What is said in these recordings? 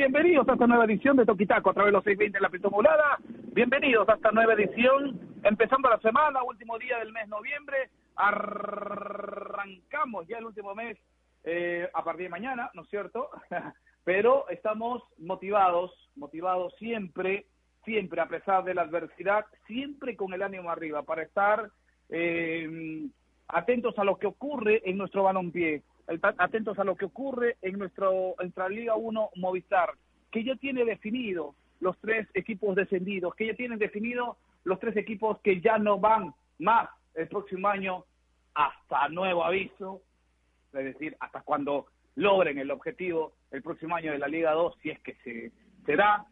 Bienvenidos a esta nueva edición de Toquitaco a través de los 620 de la Pitomulada. Bienvenidos a esta nueva edición, empezando la semana, último día del mes noviembre. Arrancamos ya el último mes eh, a partir de mañana, ¿no es cierto? Pero estamos motivados, motivados siempre, siempre a pesar de la adversidad, siempre con el ánimo arriba para estar eh, atentos a lo que ocurre en nuestro balompié atentos a lo que ocurre en, nuestro, nuestra Liga 1 Movistar, que ya tiene definido los tres equipos descendidos, que ya tienen definido los tres equipos que ya no van más el próximo año hasta nuevo aviso, es decir, hasta cuando logren el objetivo el próximo año de la Liga 2, si es que se, se da,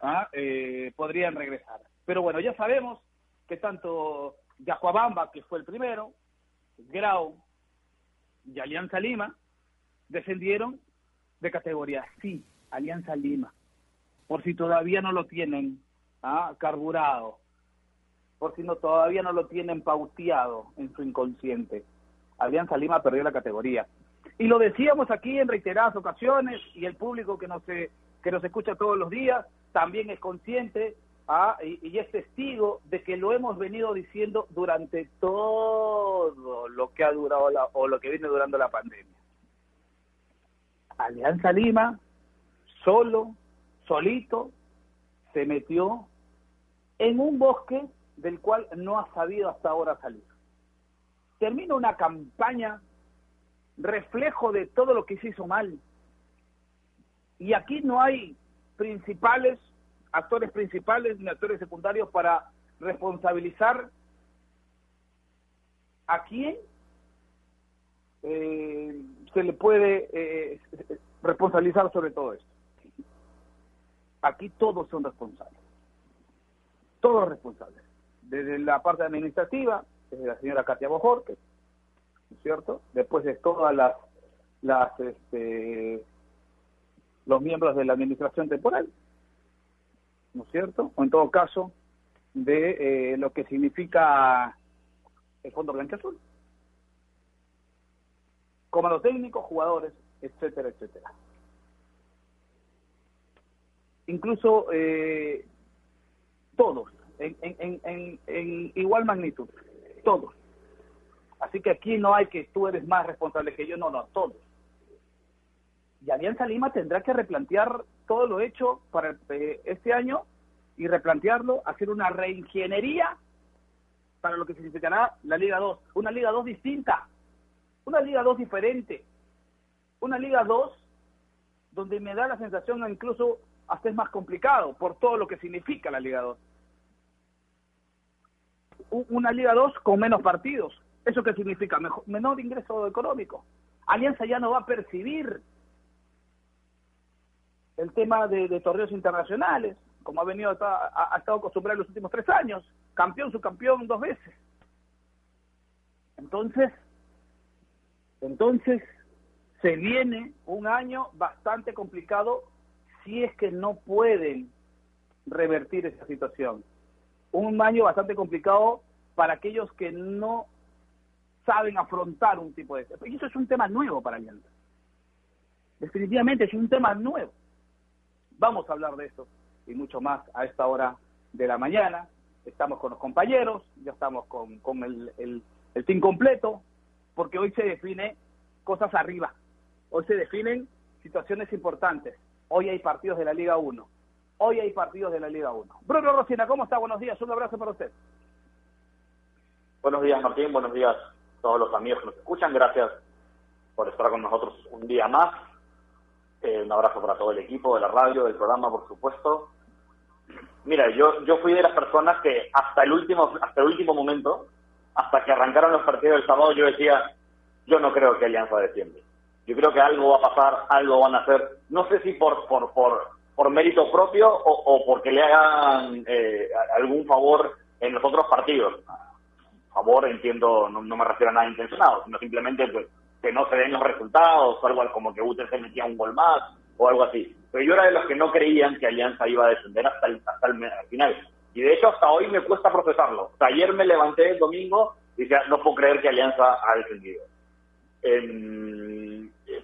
¿ah? eh, podrían regresar. Pero bueno, ya sabemos que tanto Yacuabamba, que fue el primero, Grau, y Alianza Lima descendieron de categoría. Sí, Alianza Lima. Por si todavía no lo tienen ¿ah? carburado, por si no todavía no lo tienen pauteado en su inconsciente. Alianza Lima perdió la categoría. Y lo decíamos aquí en reiteradas ocasiones y el público que nos, que nos escucha todos los días también es consciente Ah, y, es testigo de que lo hemos venido diciendo durante todo lo que ha durado la, o lo que viene durando la pandemia. Alianza Lima, solo, solito, se metió en un bosque del cual no ha sabido hasta ahora salir. Termina una campaña reflejo de todo lo que se hizo mal. Y aquí no hay principales actores principales ni actores secundarios para responsabilizar a quién eh, se le puede eh, responsabilizar sobre todo esto. Aquí todos son responsables. Todos responsables. Desde la parte administrativa, desde la señora Katia Bojorque, ¿no es cierto? Después de todas las, las este, los miembros de la administración temporal, ¿no es cierto? O en todo caso, de eh, lo que significa el Fondo Blanco Azul. Comando técnico, jugadores, etcétera, etcétera. Incluso eh, todos, en, en, en, en igual magnitud, todos. Así que aquí no hay que tú eres más responsable que yo, no, no, todos. Y Alianza Lima tendrá que replantear todo lo hecho para eh, este año y replantearlo, hacer una reingeniería para lo que significará la Liga 2. Una Liga 2 distinta, una Liga 2 diferente, una Liga 2 donde me da la sensación incluso hasta es más complicado por todo lo que significa la Liga 2. Una Liga 2 con menos partidos. ¿Eso qué significa? menor ingreso económico. Alianza ya no va a percibir el tema de, torneos internacionales, como ha venido ha, estado acostumbrado en los últimos tres años, campeón, subcampeón dos veces. Entonces, entonces se viene un año bastante complicado si es que no pueden revertir esa situación. Un año bastante complicado para aquellos que no saben afrontar un tipo de... Y eso es un tema nuevo para Alianza. Definitivamente es un tema nuevo. Vamos a hablar de eso y mucho más a esta hora de la mañana. Estamos con los compañeros, ya estamos con, con el, el, team completo, porque hoy se define cosas arriba. Hoy se definen situaciones importantes. Hoy hay partidos de la Liga 1. Hoy hay partidos de la Liga 1. Bruno Rosina, ¿cómo está? Buenos días. Un abrazo para usted. Buenos días, Martín. Buenos días a todos los amigos que nos escuchan. Gracias por estar con nosotros un día más. Eh, un abrazo para todo el equipo de la radio, del programa, por supuesto. Mira, yo, yo fui de las personas que hasta el último, hasta el último momento, hasta que arrancaron los partidos del sábado, yo decía, yo no creo que Alianza defiende. Yo creo que algo va a pasar, algo van a hacer. No sé si por, por, por, por mérito propio o, porque le hagan eh, algún favor en los otros partidos. Favor, entiendo, no, no me refiero a nada intencionado, sino simplemente pues, que no se den los resultados, o algo como que UTC metía un gol más, o algo así. Pero yo era de los que no creían que Alianza iba a descender hasta el, hasta el final. Y de hecho hasta hoy me cuesta procesarlo. ayer me levanté el domingo y decía, no puedo creer que Alianza ha descendido.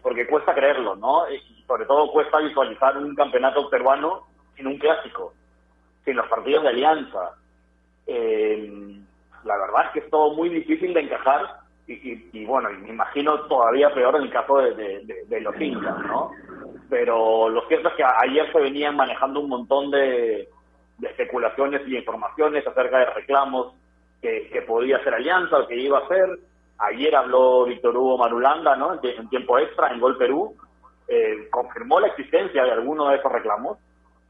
porque cuesta creerlo, ¿no? sobre todo cuesta visualizar un campeonato peruano sin un clásico, sin los partidos de alianza. Eh, la verdad es que es todo muy difícil de encajar y, bueno, y me imagino todavía peor en el caso de, los hinchas, ¿no? Pero lo cierto es que ayer se venían manejando un montón de, especulaciones y informaciones acerca de reclamos que, podía hacer Alianza o que iba a hacer. Ayer habló Víctor Hugo Marulanda, ¿no? En, tiempo extra, en Gol Perú, eh, confirmó la existencia de alguno de esos reclamos,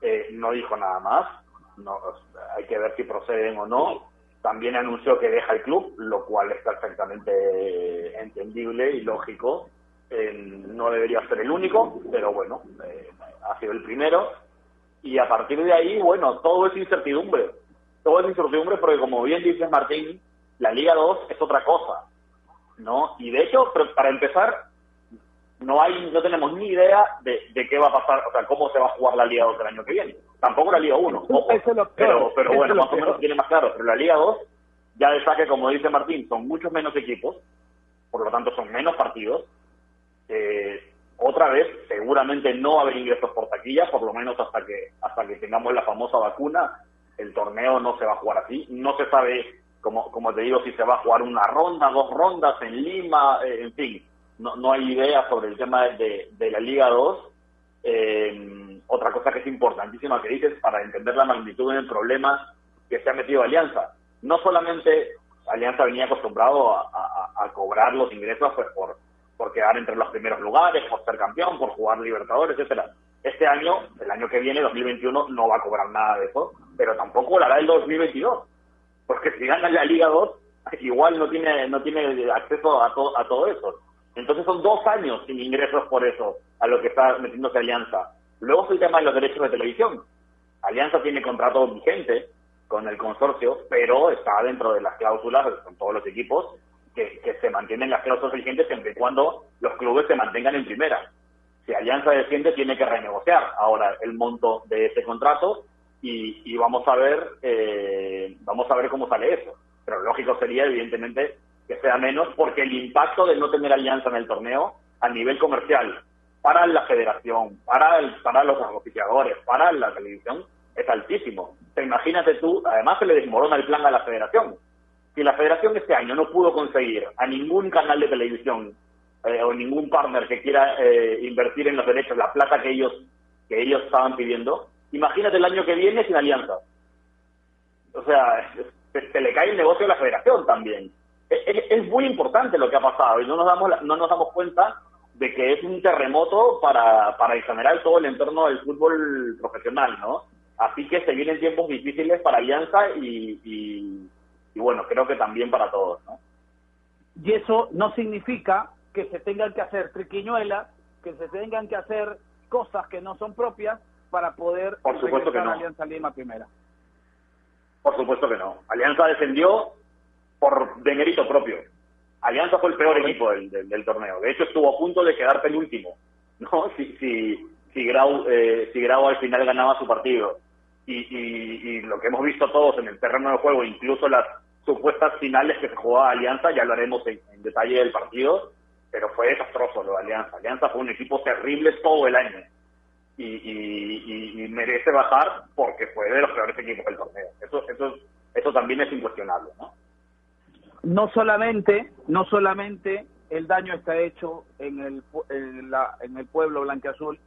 eh, no dijo nada más, no, hay que ver si proceden o no también anunció que deja el club, lo cual es perfectamente entendible y lógico. no debería ser el único, pero bueno, eh, ha sido el primero. Y a partir de ahí, bueno, todo es incertidumbre. Todo es incertidumbre porque, como bien dices, Martín, la Liga 2 es otra cosa. ¿no? Y de hecho, para empezar, no hay no tenemos ni idea de, de, qué va a pasar, o sea, cómo se va a jugar la Liga 2 el año que viene. Tampoco la Liga 1, pero, pero bueno, más o menos tiene más claro. Pero la Liga 2, ya de saque, como dice Martín, son muchos menos equipos, por lo tanto son menos partidos. Eh, otra vez, seguramente no va a haber ingresos por taquilla, por lo menos hasta que hasta que tengamos la famosa vacuna. El torneo no se va a jugar así. No se sabe, como, como te digo, si se va a jugar una ronda, dos rondas en Lima, eh, en fin no, no hay idea sobre el tema de, de la Liga 2. Eh, otra cosa que es importantísima que dices para entender la magnitud del problema que se ha metido Alianza. No solamente Alianza venía acostumbrado a, cobrar los ingresos pues, por, por quedar entre los primeros lugares, por ser campeón, por jugar Libertadores, etcétera. Este año, el año que viene, 2021, no va a cobrar nada de eso, pero tampoco lo hará el 2022. Porque si gana la Liga 2, igual no tiene no tiene acceso a, a todo eso. Entonces son dos años sin ingresos por eso, a lo que está metiéndose Alianza. Luego es el tema de los derechos de televisión. Alianza tiene contrato vigente con el consorcio, pero está dentro de las cláusulas con todos los equipos que, se mantienen las cláusulas vigentes siempre y cuando los clubes se mantengan en primera. Si Alianza defiende, tiene que renegociar ahora el monto de ese contrato y, vamos a ver eh, vamos a ver cómo sale eso. Pero lógico sería, evidentemente, que sea menos, porque el impacto de no tener alianza en el torneo a nivel comercial para la federación, para, el, para los oficiadores, para la televisión, es altísimo. Te imagínate tú, además se le desmorona el plan a la federación. Si la federación este año no pudo conseguir a ningún canal de televisión eh, o ningún partner que quiera eh, invertir en los derechos la plata que ellos que ellos estaban pidiendo, imagínate el año que viene sin alianza. O sea, se le cae el negocio a la federación también es, muy importante lo que ha pasado y no nos damos no nos damos cuenta de que es un terremoto para, para en general todo el entorno del fútbol profesional, ¿no? Así que se vienen tiempos difíciles para Alianza y, y, bueno, creo que también para todos, ¿no? Y eso no significa que se tengan que hacer triquiñuelas, que se tengan que hacer cosas que no son propias para poder Por supuesto que no. Alianza Lima primera. Por supuesto que no. Alianza defendió por de mérito propio. Alianza fue el peor equipo del, del, torneo. De hecho, estuvo a punto de quedar penúltimo, ¿no? Si, si, si, Grau, eh, si Grau al final ganaba su partido. Y, y, lo que hemos visto todos en el terreno de juego, incluso las supuestas finales que se jugaba Alianza, ya hablaremos en, en detalle del partido, pero fue desastroso lo de Alianza. Alianza fue un equipo terrible todo el año. Y, y, y, merece bajar porque fue de los peores equipos del torneo. Eso, eso, eso también es incuestionable, ¿no? No solamente, no solamente el daño está hecho en el, en, la, en el pueblo blanqueazul,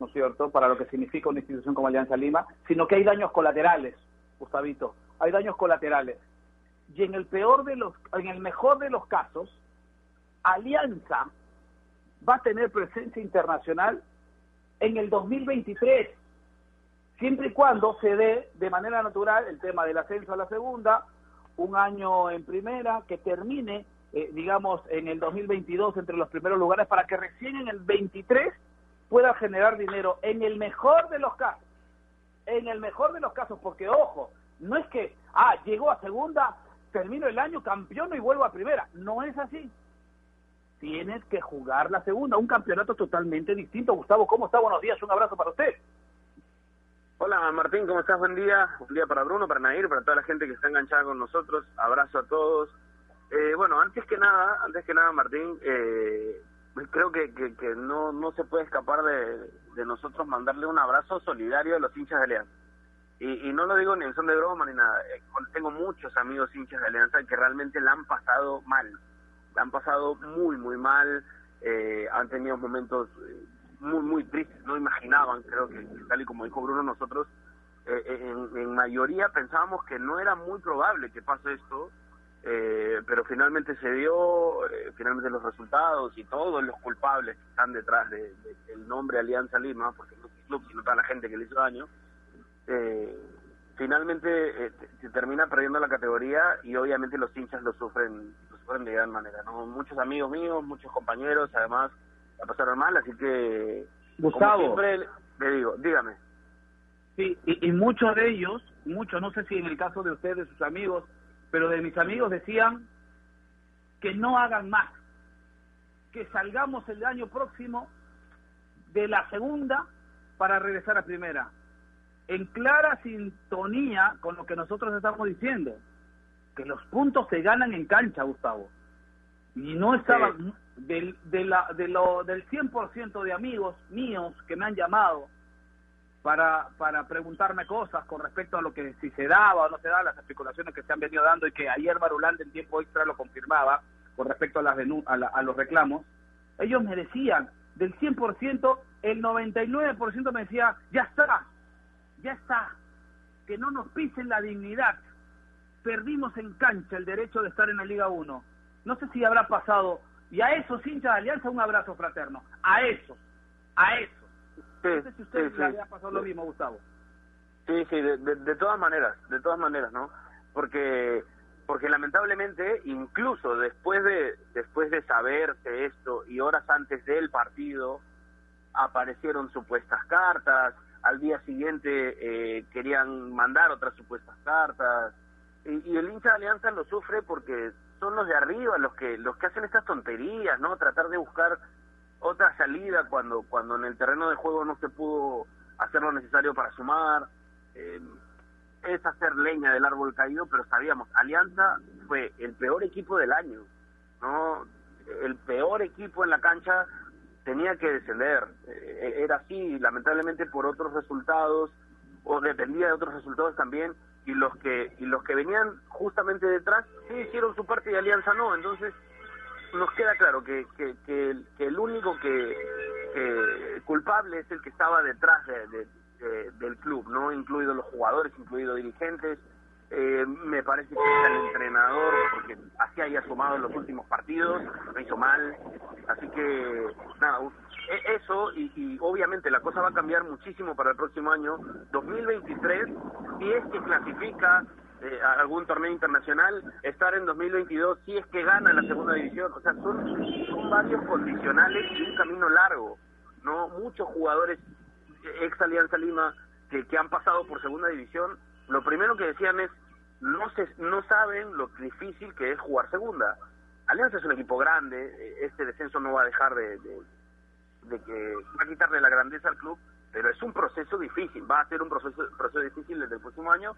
¿no es cierto?, para lo que significa una institución como Alianza Lima, sino que hay daños colaterales, Gustavito, hay daños colaterales. Y en el peor de los, en el mejor de los casos, Alianza va a tener presencia internacional en el 2023, siempre y cuando se dé de manera natural el tema del ascenso a la segunda, un año en primera, que termine, eh, digamos, en el 2022 entre los primeros lugares para que recién en el 23 pueda generar dinero en el mejor de los casos. En el mejor de los casos, porque ojo, no es que, ah, llegó a segunda, termino el año campeón y vuelvo a primera. No es así. Tienes que jugar la segunda, un campeonato totalmente distinto. Gustavo, ¿cómo está? Buenos días, un abrazo para usted. Hola Martín, ¿cómo estás? Buen día. Buen día para Bruno, para Nair, para toda la gente que está enganchada con nosotros. Abrazo a todos. Eh, bueno, antes que nada, antes que nada Martín, eh, creo que, que, no, no se puede escapar de, de nosotros mandarle un abrazo solidario a los hinchas de Alianza. Y, y no lo digo ni en son de broma ni nada. Eh, tengo muchos amigos hinchas de Alianza que realmente la han pasado mal. La han pasado muy, muy mal. Eh, han tenido momentos eh, muy, muy tristes. No imaginaban, creo que, tal y como dijo Bruno, nosotros en, en mayoría pensábamos que no era muy probable que pase esto eh, pero finalmente se dio, eh, finalmente los resultados y todos los culpables que están detrás de, del nombre Alianza Lima, porque no es el club, sino toda la gente que le hizo daño, eh, finalmente se termina perdiendo la categoría y obviamente los hinchas lo sufren, lo sufren de gran manera. ¿no? Muchos amigos míos, muchos compañeros, además, la pasaron mal, así que... Gustavo. siempre le digo, dígame. Sí, y, y muchos de ellos, muchos, no sé si en el caso de ustedes, sus amigos, pero de mis amigos decían que no hagan más, que salgamos el año próximo de la segunda para regresar a primera, en clara sintonía con lo que nosotros estamos diciendo, que los puntos se ganan en cancha, Gustavo. Y no estaba del, de la, de lo, del 100% de amigos míos que me han llamado para, para preguntarme cosas con respecto a lo que si se daba o no se daba, las especulaciones que se han venido dando y que ayer Barulanda en tiempo extra lo confirmaba con respecto a, las a, a los reclamos, ellos me decían, del 100%, el 99% me decía, ya está, ya está, que no nos pisen la dignidad, perdimos en cancha el derecho de estar en la Liga 1. No sé si habrá pasado, y a esos hinchas de Alianza un abrazo fraterno, a esos, a esos no sé si usted le había pasado lo mismo, Gustavo. Sí, sí, de, de, todas maneras, de todas maneras, ¿no? Porque porque lamentablemente incluso después de después de saberse esto y horas antes del partido aparecieron supuestas cartas al día siguiente eh, querían mandar otras supuestas cartas y, y, el hincha de Alianza lo sufre porque son los de arriba los que los que hacen estas tonterías no tratar de buscar otra salida cuando, cuando en el terreno de juego no se pudo hacer lo necesario para sumar. Eh, es hacer leña del árbol caído, pero sabíamos, Alianza fue el peor equipo del año, ¿no? El peor equipo en la cancha tenía que descender. Eh, era así, lamentablemente por otros resultados, o dependía de otros resultados también, y los que y los que venían justamente detrás sí hicieron su parte y Alianza no. Entonces, nos queda claro que, que, que, el único que, culpable es el que estaba detrás de, del club, no incluidos los jugadores, incluidos dirigentes. Eh, me parece que el entrenador, porque así haya sumado en los últimos partidos, lo hizo mal. Así que, nada, eso y, y, obviamente la cosa va a cambiar muchísimo para el próximo año 2023 si es que clasifica eh, algún torneo internacional, estar en 2022 si es que gana la segunda división. O sea, son, varios condicionales y un camino largo. no Muchos jugadores ex Alianza Lima que, que han pasado por segunda división, lo primero que decían es, no, se, no saben lo difícil que es jugar segunda. Alianza es un equipo grande, este descenso no va a dejar de, de, de que va a quitarle la grandeza al club, pero es un proceso difícil, va a ser un proceso, proceso difícil desde el próximo año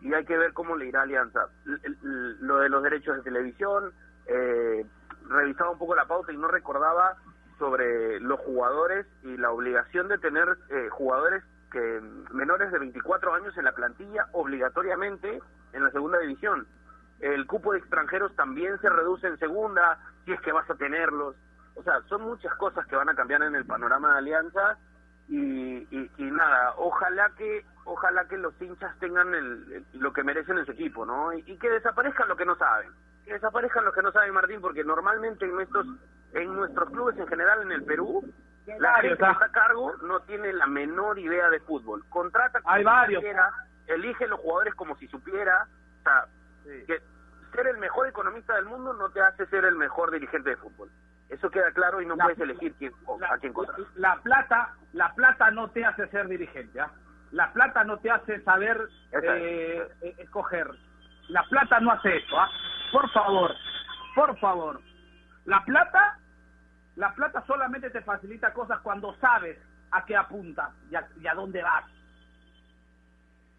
y hay que ver cómo le irá Alianza. Lo de los derechos de televisión, eh, revisaba un poco la pauta y no recordaba sobre los jugadores y la obligación de tener eh, jugadores que menores de 24 años en la plantilla obligatoriamente en la segunda división. El cupo de extranjeros también se reduce en segunda, si es que vas a tenerlos. O sea, son muchas cosas que van a cambiar en el panorama de Alianza y, y, nada, ojalá que ojalá que los hinchas tengan el, lo que merecen en su equipo, ¿no? Y, que desaparezcan los que no saben, que desaparezcan los que no saben, Martín, porque normalmente en nuestros en nuestros clubes en general en el Perú la gente que está a cargo no tiene la menor idea de fútbol. Contrata como Hay varios. elige los jugadores como si supiera, o sea, que ser el mejor economista del mundo no te hace ser el mejor dirigente de fútbol. Eso queda claro y no puedes elegir quién, a quién contratar. La plata, la plata no te hace ser dirigente, ¿ah? La plata no te hace saber eh, eh, escoger. La plata no hace eso, ¿ah? Por favor, por favor. La plata, la plata solamente te facilita cosas cuando sabes a qué apuntas y a, y a dónde vas.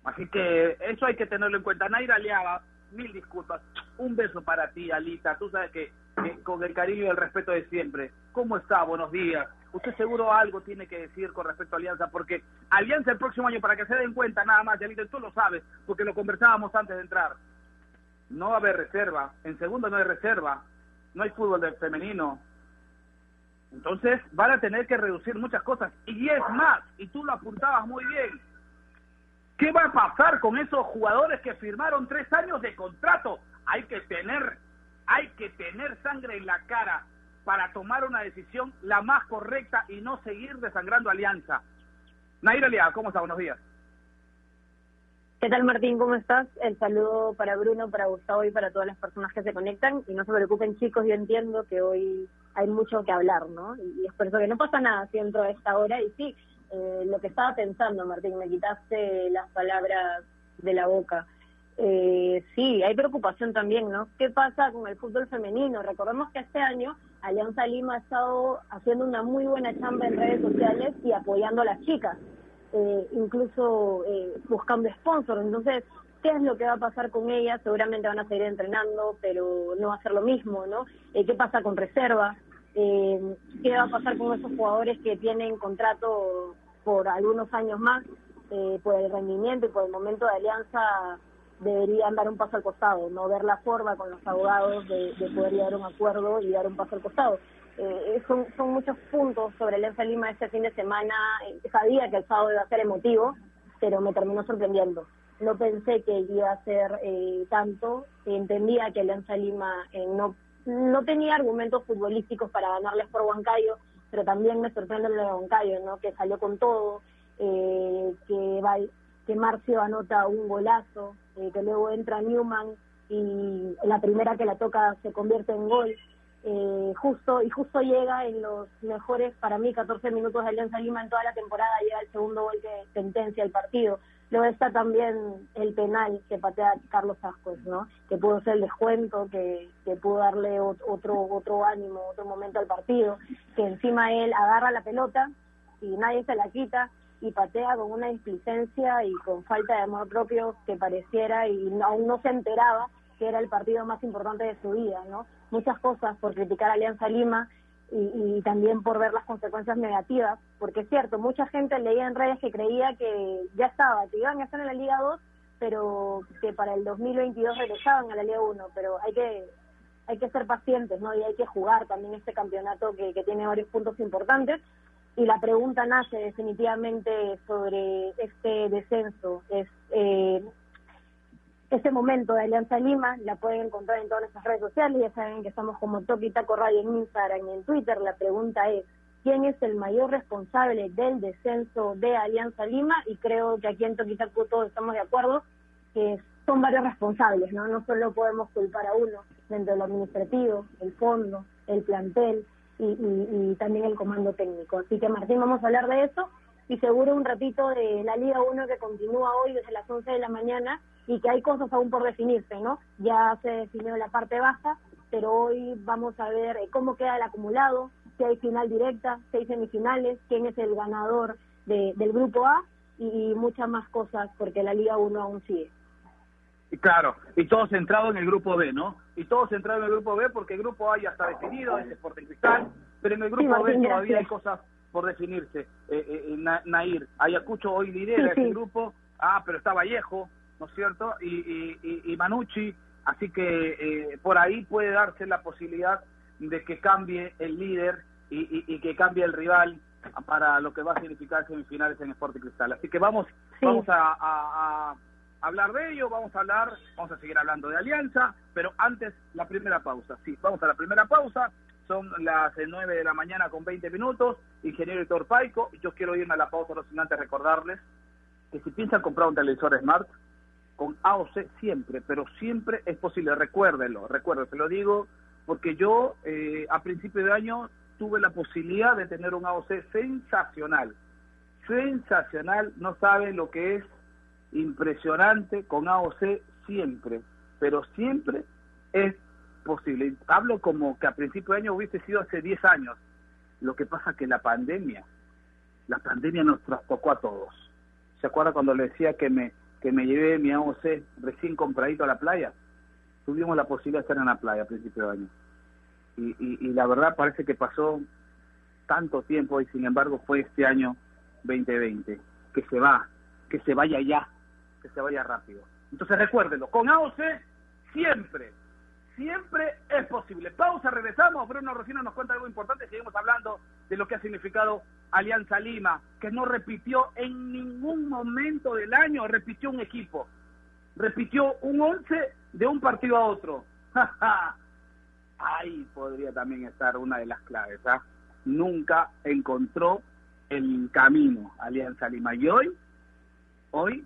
Así que eso hay que tenerlo en cuenta. Naira Aliaga, mil disculpas. Un beso para ti, Alita. Tú sabes que eh, con el cariño y el respeto de siempre. ¿Cómo está? Buenos días. Usted seguro algo tiene que decir con respecto a Alianza, porque Alianza el próximo año, para que se den cuenta nada más, Yalito, tú lo sabes, porque lo conversábamos antes de entrar. No va a haber reserva, en segundo no hay reserva, no hay fútbol de femenino. Entonces van a tener que reducir muchas cosas. Y es más, y tú lo apuntabas muy bien, ¿qué va a pasar con esos jugadores que firmaron tres años de contrato? Hay que tener, hay que tener sangre en la cara para tomar una decisión la más correcta y no seguir desangrando alianza. Naira Aliaga, ¿cómo está? Buenos días. ¿Qué tal Martín? ¿Cómo estás? El saludo para Bruno, para Gustavo y para todas las personas que se conectan. Y no se preocupen chicos, yo entiendo que hoy hay mucho que hablar, ¿no? Y es por eso que no pasa nada si entro a esta hora. Y sí, eh, lo que estaba pensando, Martín, me quitaste las palabras de la boca. Eh, sí, hay preocupación también, ¿no? ¿Qué pasa con el fútbol femenino? Recordemos que este año Alianza Lima ha estado haciendo una muy buena chamba en redes sociales y apoyando a las chicas, eh, incluso eh, buscando sponsors. Entonces, ¿qué es lo que va a pasar con ellas? Seguramente van a seguir entrenando, pero no va a ser lo mismo, ¿no? Eh, ¿Qué pasa con reservas? Eh, ¿Qué va a pasar con esos jugadores que tienen contrato por algunos años más? Eh, por el rendimiento y por el momento de Alianza deberían dar un paso al costado, no ver la forma con los abogados de, de poder llegar a un acuerdo y dar un paso al costado. Eh, son, son muchos puntos sobre el Lima este fin de semana. Eh, sabía que el sábado iba a ser emotivo, pero me terminó sorprendiendo. No pensé que iba a ser eh, tanto. Entendía que Alianza Lima eh, no, no tenía argumentos futbolísticos para ganarles por Huancayo, pero también me sorprende lo de Huancayo, ¿no? que salió con todo, eh, que, va, que Marcio anota un golazo, eh, que luego entra Newman y la primera que la toca se convierte en gol. Eh, justo y justo llega en los mejores para mí 14 minutos de Alianza Lima en toda la temporada llega el segundo gol que sentencia el partido luego está también el penal que patea Carlos Ascuez no que pudo ser el descuento que, que pudo darle otro otro ánimo otro momento al partido que encima él agarra la pelota y nadie se la quita y patea con una displicencia y con falta de amor propio que pareciera y no, aún no se enteraba que era el partido más importante de su vida, ¿no? Muchas cosas por criticar a Alianza Lima y, y, también por ver las consecuencias negativas, porque es cierto, mucha gente leía en redes que creía que ya estaba, que iban a estar en la Liga 2, pero que para el 2022 regresaban a la Liga 1, pero hay que hay que ser pacientes, ¿no? Y hay que jugar también este campeonato que, que tiene varios puntos importantes y la pregunta nace definitivamente sobre este descenso. Es eh, este momento de Alianza Lima, la pueden encontrar en todas nuestras redes sociales, ya saben que estamos como Toki Taco Radio en Instagram y en Twitter. La pregunta es, ¿quién es el mayor responsable del descenso de Alianza Lima? Y creo que aquí en Toki Taco todos estamos de acuerdo que son varios responsables, ¿no? No solo podemos culpar a uno dentro de lo administrativo, el fondo, el plantel, y, y, también el comando técnico. Así que Martín, vamos a hablar de eso y seguro un ratito de la Liga 1 que continúa hoy desde las 11 de la mañana y que hay cosas aún por definirse, ¿no? Ya se definió la parte baja, pero hoy vamos a ver cómo queda el acumulado, si hay final directa, si hay semifinales, quién es el ganador de, del grupo A y, y muchas más cosas porque la Liga 1 aún sigue. Y claro, y todo centrado en el grupo B, ¿no? Y todo centrado en el grupo B porque el grupo A ya está definido, es Sporting Cristal, pero en el grupo sí, B Martín, todavía hay cosas por definirse. Eh, eh, Na- Nair, Ayacucho hoy lidera Sí, ese sí. grupo, ah, pero está Vallejo, ¿no es cierto? Y, y, y, y Manucci, así que eh, por ahí puede darse la posibilidad de que cambie el líder y, que cambie el rival para lo que va a significar semifinales en Sporting Cristal. Así que vamos, vamos a, a- a hablar de ello, vamos a hablar, vamos a seguir hablando de Alianza, pero antes la primera pausa. Sí, vamos a la primera pausa. Son las eh, 9 de la mañana con 20 minutos. Ingeniero Héctor Paico, yo quiero irme a la pausa, no sin antes recordarles que si piensan comprar un televisor Smart, con AOC siempre, pero siempre es posible, recuérdenlo, recuerden, se lo digo, porque yo eh, a principio de año tuve la posibilidad de tener un AOC sensacional, sensacional, no saben lo que es impresionante con AOC siempre, pero siempre es posible. Hablo como que a principio de año hubiese sido hace 10 años. Lo que pasa que la pandemia, la pandemia nos trastocó a todos. ¿Se acuerda cuando le decía que me que me llevé mi AOC recién compradito a la playa? Tuvimos la posibilidad de estar en la playa a principio de año. y, y, la verdad parece que pasó tanto tiempo y sin embargo fue este año 2020 que se va, que se vaya ya, que se vaya rápido. Entonces recuérdenlo, con AOC siempre, siempre es posible. Pausa, regresamos. Bruno Rocino nos cuenta algo importante. Seguimos hablando de lo que ha significado Alianza Lima, que no repitió en ningún momento del año, repitió un equipo, repitió un once de un partido a otro. Ahí podría también estar una de las claves. ¿ah? Nunca encontró el camino Alianza Lima y hoy, hoy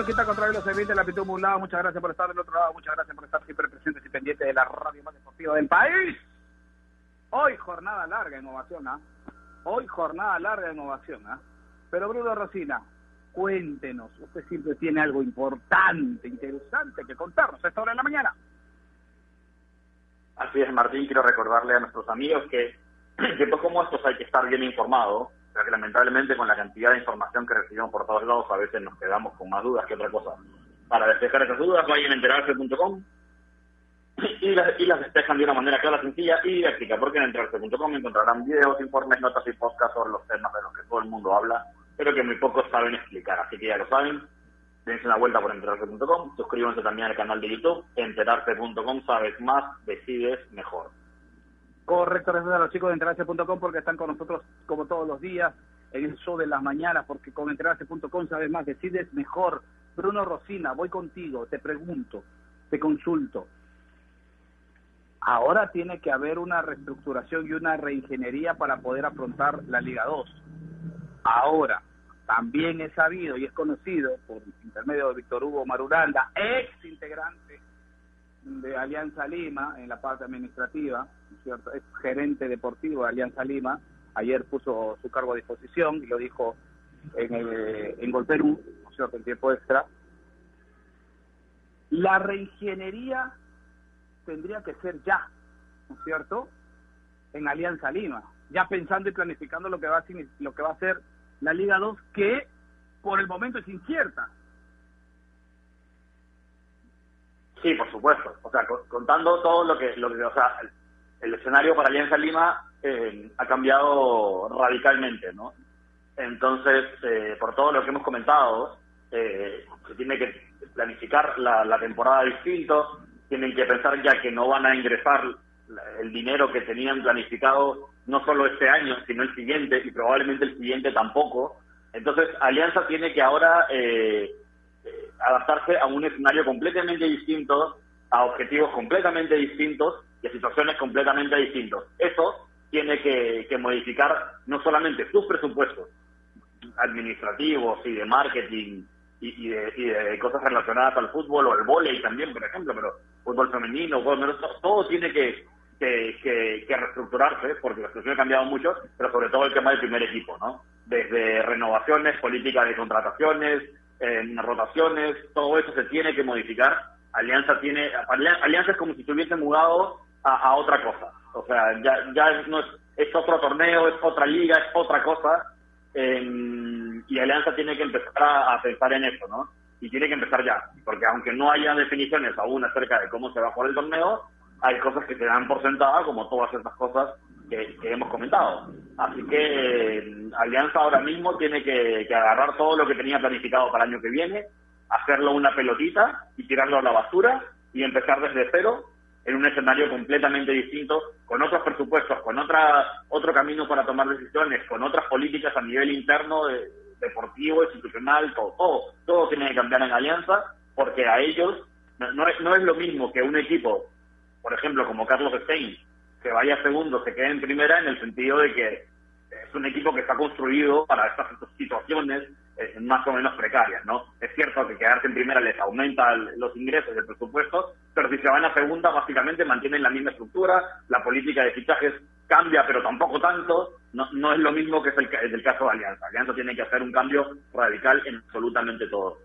Quinto, quinta contra los de la Pitu Mulado. Muchas gracias por estar del otro lado. Muchas gracias por estar siempre presentes y pendientes de la radio más deportiva del país. Hoy jornada larga en ovación, ¿ah? Hoy jornada larga en ovación, ¿ah? Pero Bruno Rosina, cuéntenos. Usted siempre tiene algo importante, interesante que contarnos a esta hora de la mañana. Así es, Martín. Quiero recordarle a nuestros amigos que, pues como estos hay que estar bien informado que lamentablemente con la cantidad de información que recibimos por todos lados a veces nos quedamos con más dudas que otra cosa. Para despejar esas dudas vayan a enterarse.com y las, y las despejan de una manera clara, sencilla y didáctica, porque en enterarse.com encontrarán videos, informes, notas y podcasts sobre los temas de los que todo el mundo habla, pero que muy pocos saben explicar. Así que ya lo saben, dense una vuelta por enterarse.com, suscríbanse también al canal de YouTube, enterarse.com, sabes más, decides mejor. Correcto, gracias a los chicos de enterarse.com porque están con nosotros como todos los días en el show de las mañanas, porque con enterarse.com sabes más, decides mejor. Bruno Rosina, voy contigo, te pregunto, te consulto. Ahora tiene que haber una reestructuración y una reingeniería para poder afrontar la Liga 2. Ahora, también es sabido y es conocido por intermedio de Víctor Hugo Maruranda, ex integrante de Alianza Lima en la parte administrativa, ¿cierto? es gerente deportivo de Alianza Lima, ayer puso su cargo a disposición y lo dijo en, el, en Gol Perú, ¿no es cierto?, en tiempo extra. La reingeniería tendría que ser ya, ¿no es cierto?, en Alianza Lima, ya pensando y planificando lo que va a, lo que va a ser la Liga 2, que por el momento es incierta. Sí, por supuesto. O sea, contando todo lo que, lo que, o sea, el escenario para Alianza Lima eh, ha cambiado radicalmente, ¿no? Entonces, eh, por todo lo que hemos comentado, eh, se tiene que planificar la, temporada distinto, tienen que pensar ya que no van a ingresar el dinero que tenían planificado no solo este año, sino el siguiente, y probablemente el siguiente tampoco. Entonces, Alianza tiene que ahora adaptarse a un escenario completamente distinto, a objetivos completamente distintos, y a situaciones completamente distintas. Eso tiene que, modificar no solamente sus presupuestos administrativos y de marketing y, de, cosas relacionadas al fútbol o al vóley también, por ejemplo, pero fútbol femenino, todo, tiene que, que, reestructurarse porque la situación ha cambiado mucho, pero sobre todo el tema del primer equipo, ¿no? Desde renovaciones, política de contrataciones, eh, rotaciones, todo eso se tiene que modificar. Alianza tiene, Alianza es como si se hubiese mudado a, otra cosa. O sea, ya, ya no es, es otro torneo, es otra liga, es otra cosa. y Alianza tiene que empezar a, pensar en eso, ¿no? Y tiene que empezar ya, porque aunque no haya definiciones aún acerca de cómo se va a jugar el torneo, hay cosas que se dan por sentada, como todas esas cosas que, hemos comentado. Así que eh, Alianza ahora mismo tiene que, agarrar todo lo que tenía planificado para el año que viene, hacerlo una pelotita y tirarlo a la basura y empezar desde cero en un escenario completamente distinto, con otros presupuestos, con otra, otro camino para tomar decisiones, con otras políticas a nivel interno, deportivo, institucional, todo, todo, todo tiene que cambiar en alianza, porque a ellos no, es, no es lo mismo que un equipo, por ejemplo, como Carlos Stein, que vaya segundo, se quede en primera, en el sentido de que es un equipo que está construido para estas situaciones eh, más o menos precarias, ¿no? Es cierto que quedarse en primera les aumenta los ingresos del presupuesto, pero si se van a segunda, básicamente mantienen la misma estructura, la política de fichajes cambia, pero tampoco tanto, no, no es lo mismo que es el, el caso de Alianza. Alianza tiene que hacer un cambio radical en absolutamente todo.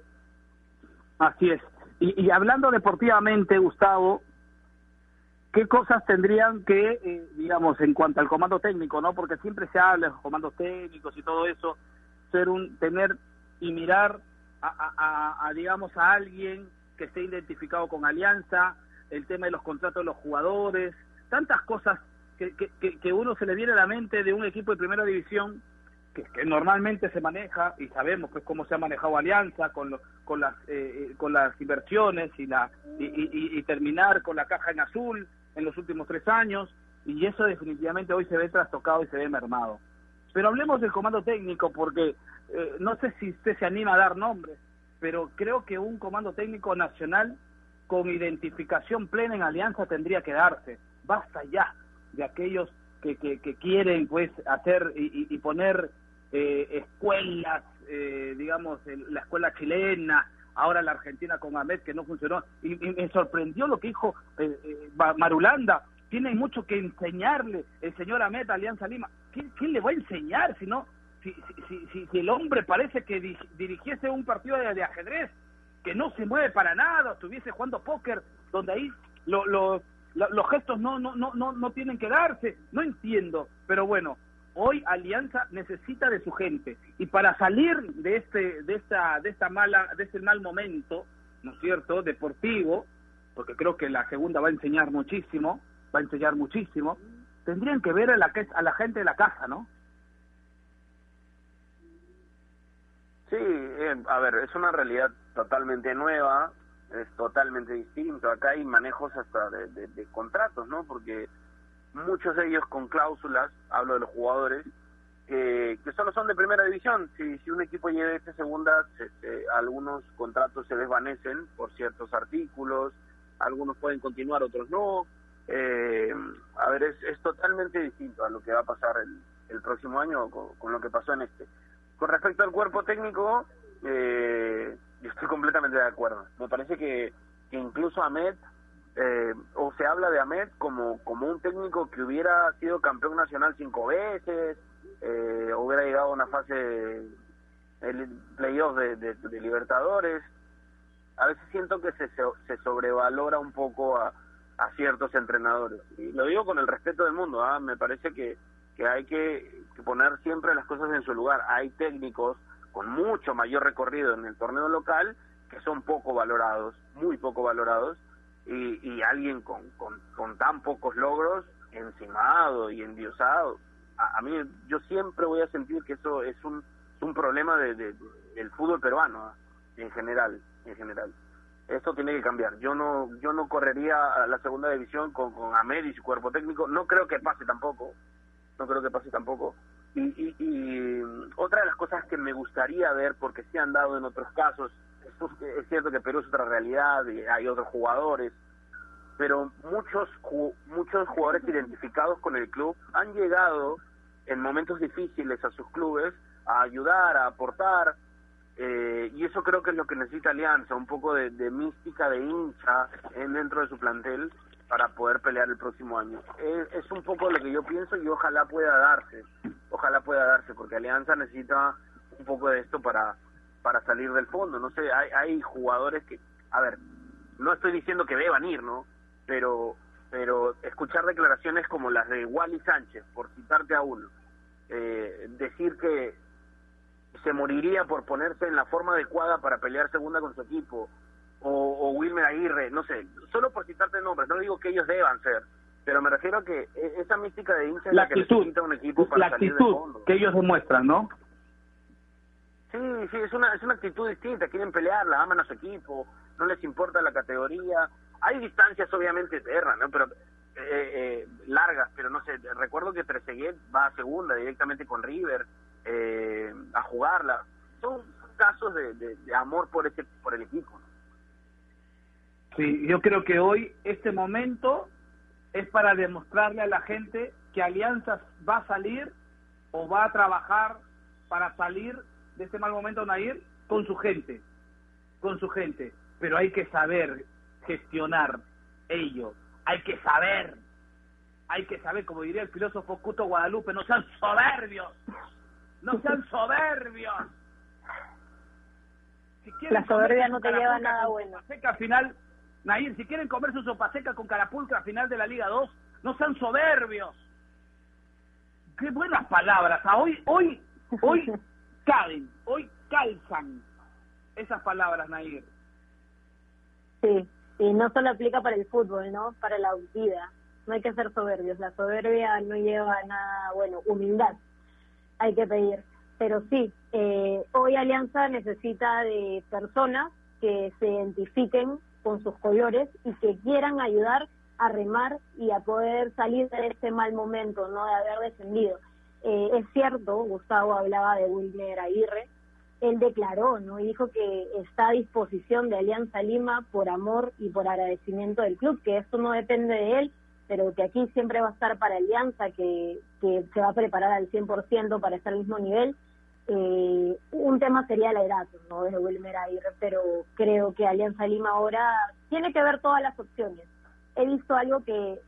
Así es. Y, y hablando deportivamente, Gustavo, ¿qué cosas tendrían que, eh, digamos, en cuanto al comando técnico, no? Porque siempre se habla de los comandos técnicos y todo eso, ser un, tener y mirar a, digamos, a alguien que esté identificado con Alianza, el tema de los contratos de los jugadores, tantas cosas que, que, que uno se le viene a la mente de un equipo de primera división que, normalmente se maneja y sabemos pues cómo se ha manejado Alianza con con las eh, eh, con las inversiones y la y, terminar con la caja en azul en los últimos tres años y eso definitivamente hoy se ve trastocado y se ve mermado. Pero hablemos del comando técnico porque eh, no sé si usted se anima a dar nombres, pero creo que un comando técnico nacional con identificación plena en alianza tendría que darse. Basta ya de aquellos que, que, quieren pues hacer y, poner eh, escuelas, eh, digamos, la escuela chilena, ahora la Argentina con Ahmed, que no funcionó. Y, me sorprendió lo que dijo eh, eh, Marulanda. Tiene mucho que enseñarle el señor Ahmed Alianza Lima. ¿Quién, le va a enseñar si no? Si, si, si, el hombre parece que dirigiese un partido de, ajedrez, que no se mueve para nada, estuviese jugando póker, donde ahí los gestos no, no, no, no, no tienen que darse. No entiendo, pero bueno, hoy Alianza necesita de su gente y para salir de este de esta de esta mala de este mal momento, ¿no es cierto?, deportivo, porque creo que la segunda va a enseñar muchísimo, va a enseñar muchísimo, tendrían que ver a la a la gente de la casa, ¿no? Sí, eh, a ver, es una realidad totalmente nueva, es totalmente distinto. Acá hay manejos hasta de, de contratos, ¿no? Porque muchos de ellos con cláusulas, hablo de los jugadores, que solo son de primera división. Si, si un equipo llega a esta segunda, algunos contratos se desvanecen por ciertos artículos, algunos pueden continuar, otros no. Eh, a ver, es, es totalmente distinto a lo que va a pasar el, el próximo año con, lo que pasó en este. Con respecto al cuerpo técnico, eh, yo estoy completamente de acuerdo. Me parece que, que incluso Ahmed eh, o se habla de Ahmed como, como un técnico que hubiera sido campeón nacional cinco veces, eh, hubiera llegado a una fase el playoff de, de, Libertadores. A veces siento que se, se sobrevalora un poco a, a ciertos entrenadores. Y lo digo con el respeto del mundo, ¿ah? me parece que, que hay que, que poner siempre las cosas en su lugar. Hay técnicos con mucho mayor recorrido en el torneo local que son poco valorados, muy poco valorados, y, y alguien con, con, tan pocos logros encimado y endiosado. A, mí, yo siempre voy a sentir que eso es un, un problema de, del fútbol peruano ¿ah? en general, en general. Esto tiene que cambiar. Yo no, yo no correría a la segunda división con, con Amed y su cuerpo técnico. No creo que pase tampoco. No creo que pase tampoco. Y, y, y otra de las cosas que me gustaría ver, porque se han dado en otros casos, es cierto que Perú es otra realidad y hay otros jugadores, pero muchos muchos jugadores identificados con el club han llegado en momentos difíciles a sus clubes a ayudar, a aportar, eh, y eso creo que es lo que necesita Alianza, un poco de, mística de hincha en, dentro de su plantel para poder pelear el próximo año. Es, un poco lo que yo pienso y ojalá pueda darse, ojalá pueda darse, porque Alianza necesita un poco de esto para para salir del fondo. No sé, hay, hay jugadores que, a ver, no estoy diciendo que deban ir, ¿no? Pero, pero escuchar declaraciones como las de Wally Sánchez, por citarte a uno, eh, decir que se moriría por ponerse en la forma adecuada para pelear segunda con su equipo, o, o Wilmer Aguirre, no sé, solo por citarte nombres, no digo que ellos deban ser, pero me refiero a que e, esa mística de hincha es la, que necesita un equipo para la salir actitud de fondo. que ellos demuestran, ¿no? Sí, sí, es una, es una actitud distinta, quieren pelearla, aman a su equipo, no les importa la categoría. Hay distancias obviamente eternas, ¿no? Pero eh, eh, largas, pero no sé, recuerdo que Trezeguet va a segunda directamente con River eh, a jugarla. Son casos de, de, amor por ese por el equipo. Sí, yo creo que hoy este momento es para demostrarle a la gente que Alianza va a salir o va a trabajar para salir de este mal momento, Nair, con su gente, con su gente. Pero hay que saber gestionar ello, hay que saber, hay que saber, como diría el filósofo Cuto Guadalupe, no sean soberbios, no sean soberbios. Si quieren La soberbia no te lleva a nada bueno. seca al final, Nair, si quieren comer su sopa seca con carapulcra al final de la Liga 2, no sean soberbios. Qué buenas palabras. Ah, Hoy, hoy, hoy caben, hoy calzan esas palabras, Nair. Sí, y no solo aplica para el fútbol, ¿no? Para la vida. No hay que ser soberbios. La soberbia no lleva a nada, bueno, humildad hay que pedir. Pero sí, eh, hoy Alianza necesita de personas que se identifiquen con sus colores y que quieran ayudar a remar y a poder salir de este mal momento, ¿no? De haber descendido. Eh, es cierto, Gustavo hablaba de Wilmer Aguirre, él declaró, ¿no? Y dijo que está a disposición de Alianza Lima por amor y por agradecimiento del club, que esto no depende de él, pero que aquí siempre va a estar para Alianza, que, que se va a preparar al 100% para estar al mismo nivel. Eh, un tema sería la edad, ¿no? De Wilmer Aguirre, pero creo que Alianza Lima ahora tiene que ver todas las opciones. He visto algo que,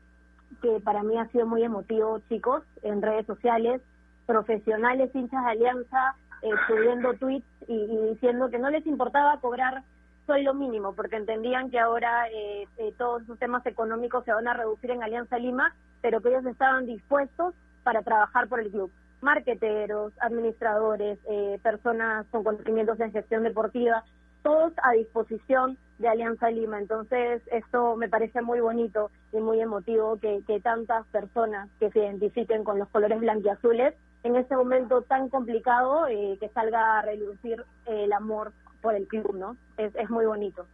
que para mí ha sido muy emotivo, chicos, en redes sociales, profesionales hinchas de Alianza eh, subiendo tweets y, y diciendo que no les importaba cobrar sueldo mínimo, porque entendían que ahora eh, eh, todos esos temas económicos se van a reducir en Alianza Lima, pero que ellos estaban dispuestos para trabajar por el club. Marqueteros, administradores, eh, personas con conocimientos en gestión deportiva, todos a disposición de Alianza Lima. Entonces, esto me parece muy bonito y muy emotivo que, que tantas personas que se identifiquen con los colores blanquiazules en este momento tan complicado eh, que salga a relucir eh, el amor por el club, ¿no? Es, es muy bonito.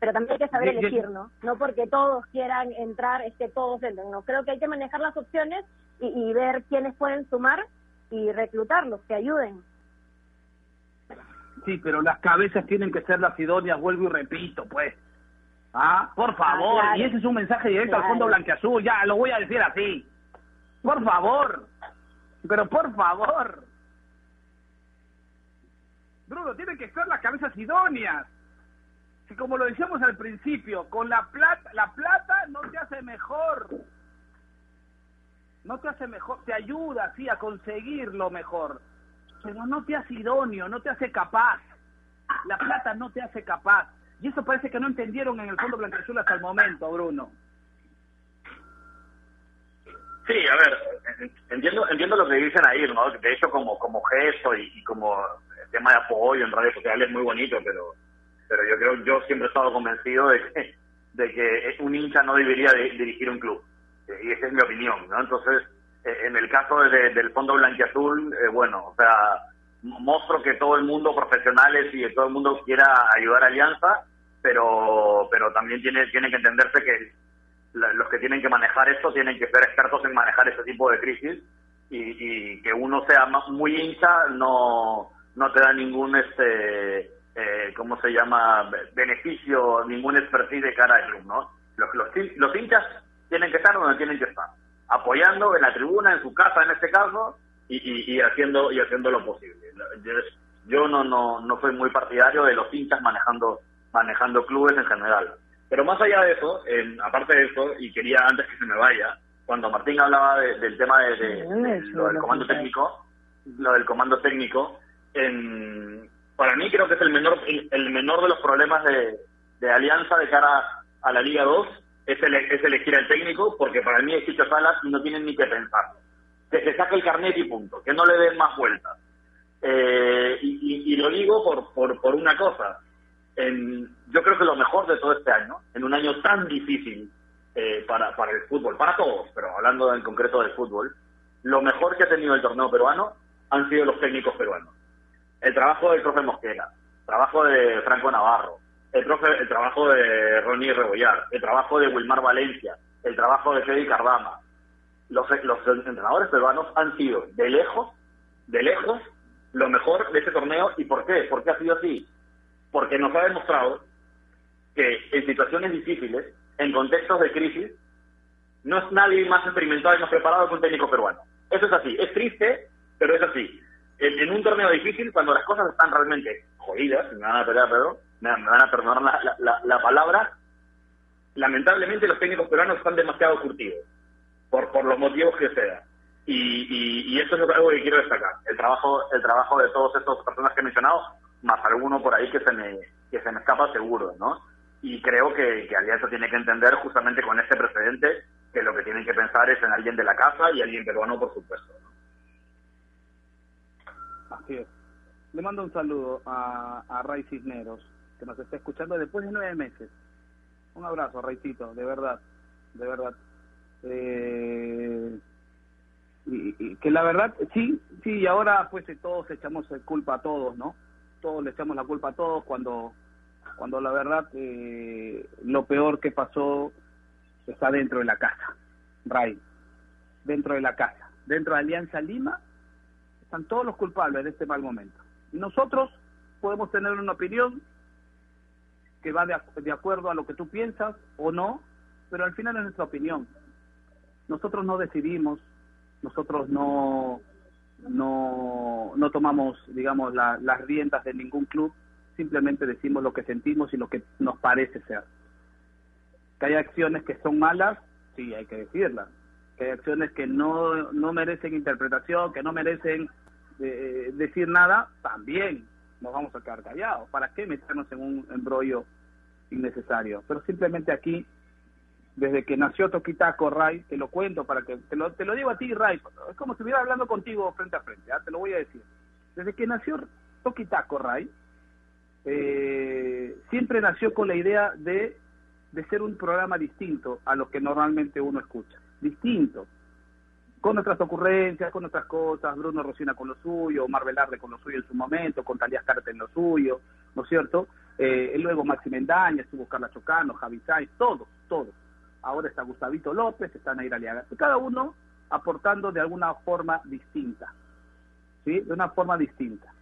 Pero también hay que saber elegir, ¿no? No porque todos quieran entrar, es que todos entren, ¿no? Creo que hay que manejar las opciones y, y ver quiénes pueden sumar y reclutarlos, que ayuden. Sí, pero las cabezas tienen que ser las idóneas, vuelvo y repito, pues. Ah, por favor, claro. y ese es un mensaje directo al. Fondo Blanqueazul, ya lo voy a decir así. Por favor, pero por favor. Bruno, tienen que ser las cabezas idóneas. Si como lo decíamos al principio, con la plata, la plata no te hace mejor. No te hace mejor, te ayuda, sí, a conseguir lo mejor. Pero no te hace idóneo, no te hace capaz. La plata no te hace capaz. Y eso parece que no entendieron en el Fondo Blanqueazul hasta el momento, Bruno. Sí, a ver, en- entiendo entiendo lo que dicen ahí, ¿no? De hecho, como como gesto y, como tema de apoyo en redes sociales es muy bonito, pero pero yo creo yo siempre he estado convencido de que de que un hincha no debería de- dirigir un club Eh, y esa es mi opinión, ¿no? Entonces, en el caso de- del Fondo Blanquiazul, eh, bueno, o sea, m- muestro que todo el mundo profesionales y todo el mundo quiera ayudar a Alianza, pero pero también tiene tiene que entenderse que la- los que tienen que manejar esto tienen que ser expertos en manejar ese tipo de crisis y, y que uno sea muy hincha no no te da ningún este eh, cómo se llama Be- beneficio ningún expertise de cara al club no los, los, los hinchas tienen que estar donde tienen que estar apoyando en la tribuna en su casa en este caso y, y, y haciendo y haciendo lo posible. Yo, yo no no no soy muy partidario de los hinchas manejando manejando clubes en general. Pero más allá de eso, en- aparte de eso, y quería antes que se me vaya, cuando Martín hablaba de- del tema de, de- de lo del comando técnico, lo del comando técnico, en- para mí creo que es el menor el, el menor de los problemas de, de Alianza de cara a la Liga 2 es, ele- es elegir al técnico, porque para mí Chicho Salas y no tienen ni que pensarlo. Que se saque el carnet y punto, que no le den más vueltas. Eh, y, lo digo por, por, por una cosa. En, yo creo que lo mejor de todo este año, en un año tan difícil eh, para, para el fútbol, para todos, pero hablando en concreto del fútbol, lo mejor que ha tenido el torneo peruano han sido los técnicos peruanos. El trabajo del profe Mosquera, trabajo de Franco Navarro, el, profe, el trabajo de Ronnie Rebollar, el trabajo de Wilmar Valencia, el trabajo de Freddy Cardama. Los, los entrenadores peruanos han sido, de lejos, de lejos, lo mejor de ese torneo. ¿Y por qué? ¿Por qué ha sido así? Porque nos ha demostrado que en situaciones difíciles, en contextos de crisis, no es nadie más experimentado y más preparado que un técnico peruano. Eso es así. Es triste, pero es así. En, un torneo difícil, cuando las cosas están realmente jodidas, me van a me, van a perdonar la, la, la, palabra, lamentablemente los técnicos peruanos están demasiado curtidos, por, por los motivos que sea. Y, y, eso es algo que quiero destacar. El trabajo, el trabajo de todas estas personas que he mencionado, más alguno por ahí que se me, que se me escapa seguro, ¿no? Y creo que, que Alianza tiene que entender justamente con este precedente que lo que tienen que pensar es en alguien de la casa y alguien peruano, por supuesto. Así es. Le mando un saludo a, a Ray Cisneros, que nos está escuchando después de nueve meses. Un abrazo, Raycito, de verdad, de verdad. Eh, y, que la verdad, sí, sí, y ahora pues todos echamos culpa a todos, ¿no? Todos le echamos la culpa a todos cuando, cuando la verdad eh, lo peor que pasó está dentro de la casa, Ray, dentro de la casa, dentro de Alianza Lima, están todos los culpables de este mal momento. Y nosotros podemos tener una opinión que va de, de acuerdo a lo que tú piensas o no, pero al final es nuestra opinión. Nosotros no decidimos nosotros no, no, no tomamos, digamos, las riendas de ningún club, simplemente decimos lo que sentimos y lo que nos parece ser. Que hay acciones que son malas, sí, hay que decirlas. Que hay acciones que no, no merecen interpretación, que no merecen eh, decir nada, también nos vamos a quedar callados. ¿Para qué meternos en un embrollo innecesario? Pero simplemente aquí desde que nació Toquitaco, Ray, te lo cuento para que, te lo, te lo digo a ti, Ray, es como si estuviera hablando contigo frente a frente, te lo voy a decir. Desde que nació Toquitaco, Ray, eh, siempre nació con la idea de, de ser un programa distinto a lo que normalmente uno escucha, distinto, con nuestras ocurrencias, con nuestras cosas, Bruno Rocina con lo suyo, Omar Velarde con lo suyo en su momento, con Talías Carta en lo suyo, ¿no es cierto? Eh, luego Maxi Mendaña, estuvo Carla Chocano, Javi Sainz, todos, todos ahora está Gustavito López, está Nair Aliaga, cada uno aportando de alguna forma distinta, ¿sí? De una forma distinta.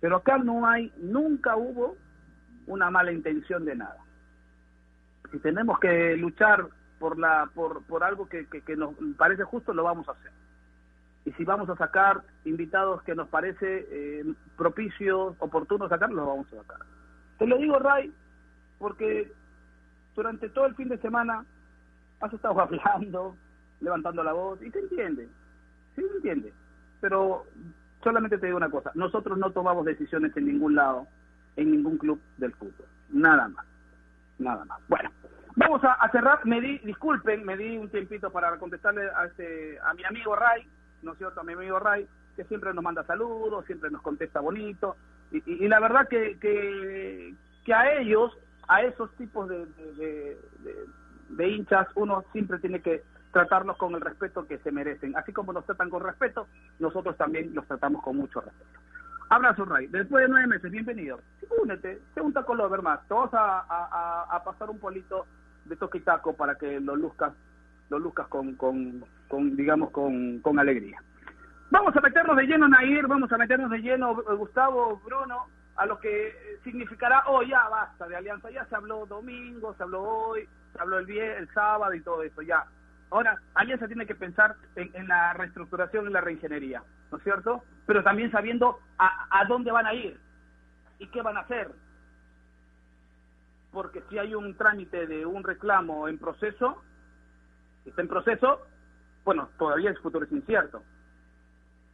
Pero acá no hay, nunca hubo una mala intención de nada. Si tenemos que luchar por la por, por algo que, que, nos parece justo, lo vamos a hacer. Y si vamos a sacar invitados que nos parece eh, propicio, oportuno sacar, los vamos a sacar. Te lo digo, Ray, porque durante todo el fin de semana has estado hablando, levantando la voz, y te entiende, sí te entiende. Pero solamente te digo una cosa, nosotros no tomamos decisiones en ningún lado, en ningún club del fútbol, nada más, nada más. Bueno, vamos a, cerrar, me di, disculpen, me di un tiempito para contestarle a, este, a mi amigo Ray, ¿no es cierto?, a mi amigo Ray, que siempre nos manda saludos, siempre nos contesta bonito, y, la verdad que, que, a ellos a esos tipos de, de, hinchas uno siempre tiene que tratarlos con el respeto que se merecen. Así como nos tratan con respeto, nosotros también los tratamos con mucho respeto. Abrazo, Ray. Después de nueve meses, bienvenido. Únete, sé un taco lover más. Te vamos a, a, pasar un polito de toque y taco para que lo luzcas, lo luzcas con, con, digamos, con, con alegría. Vamos a meternos de lleno, Nair, vamos a meternos de lleno, Gustavo, Bruno, a lo que significará hoy, ya basta de alianza, ya se habló domingo, se habló hoy, se habló el, el sábado y todo eso, ya. Ahora, Alianza tiene que pensar en, la reestructuración y la reingeniería, ¿no es cierto? Pero también sabiendo a, a dónde van a ir y qué van a hacer. Porque si hay un trámite de un reclamo en proceso, está en proceso, bueno, todavía el futuro es incierto.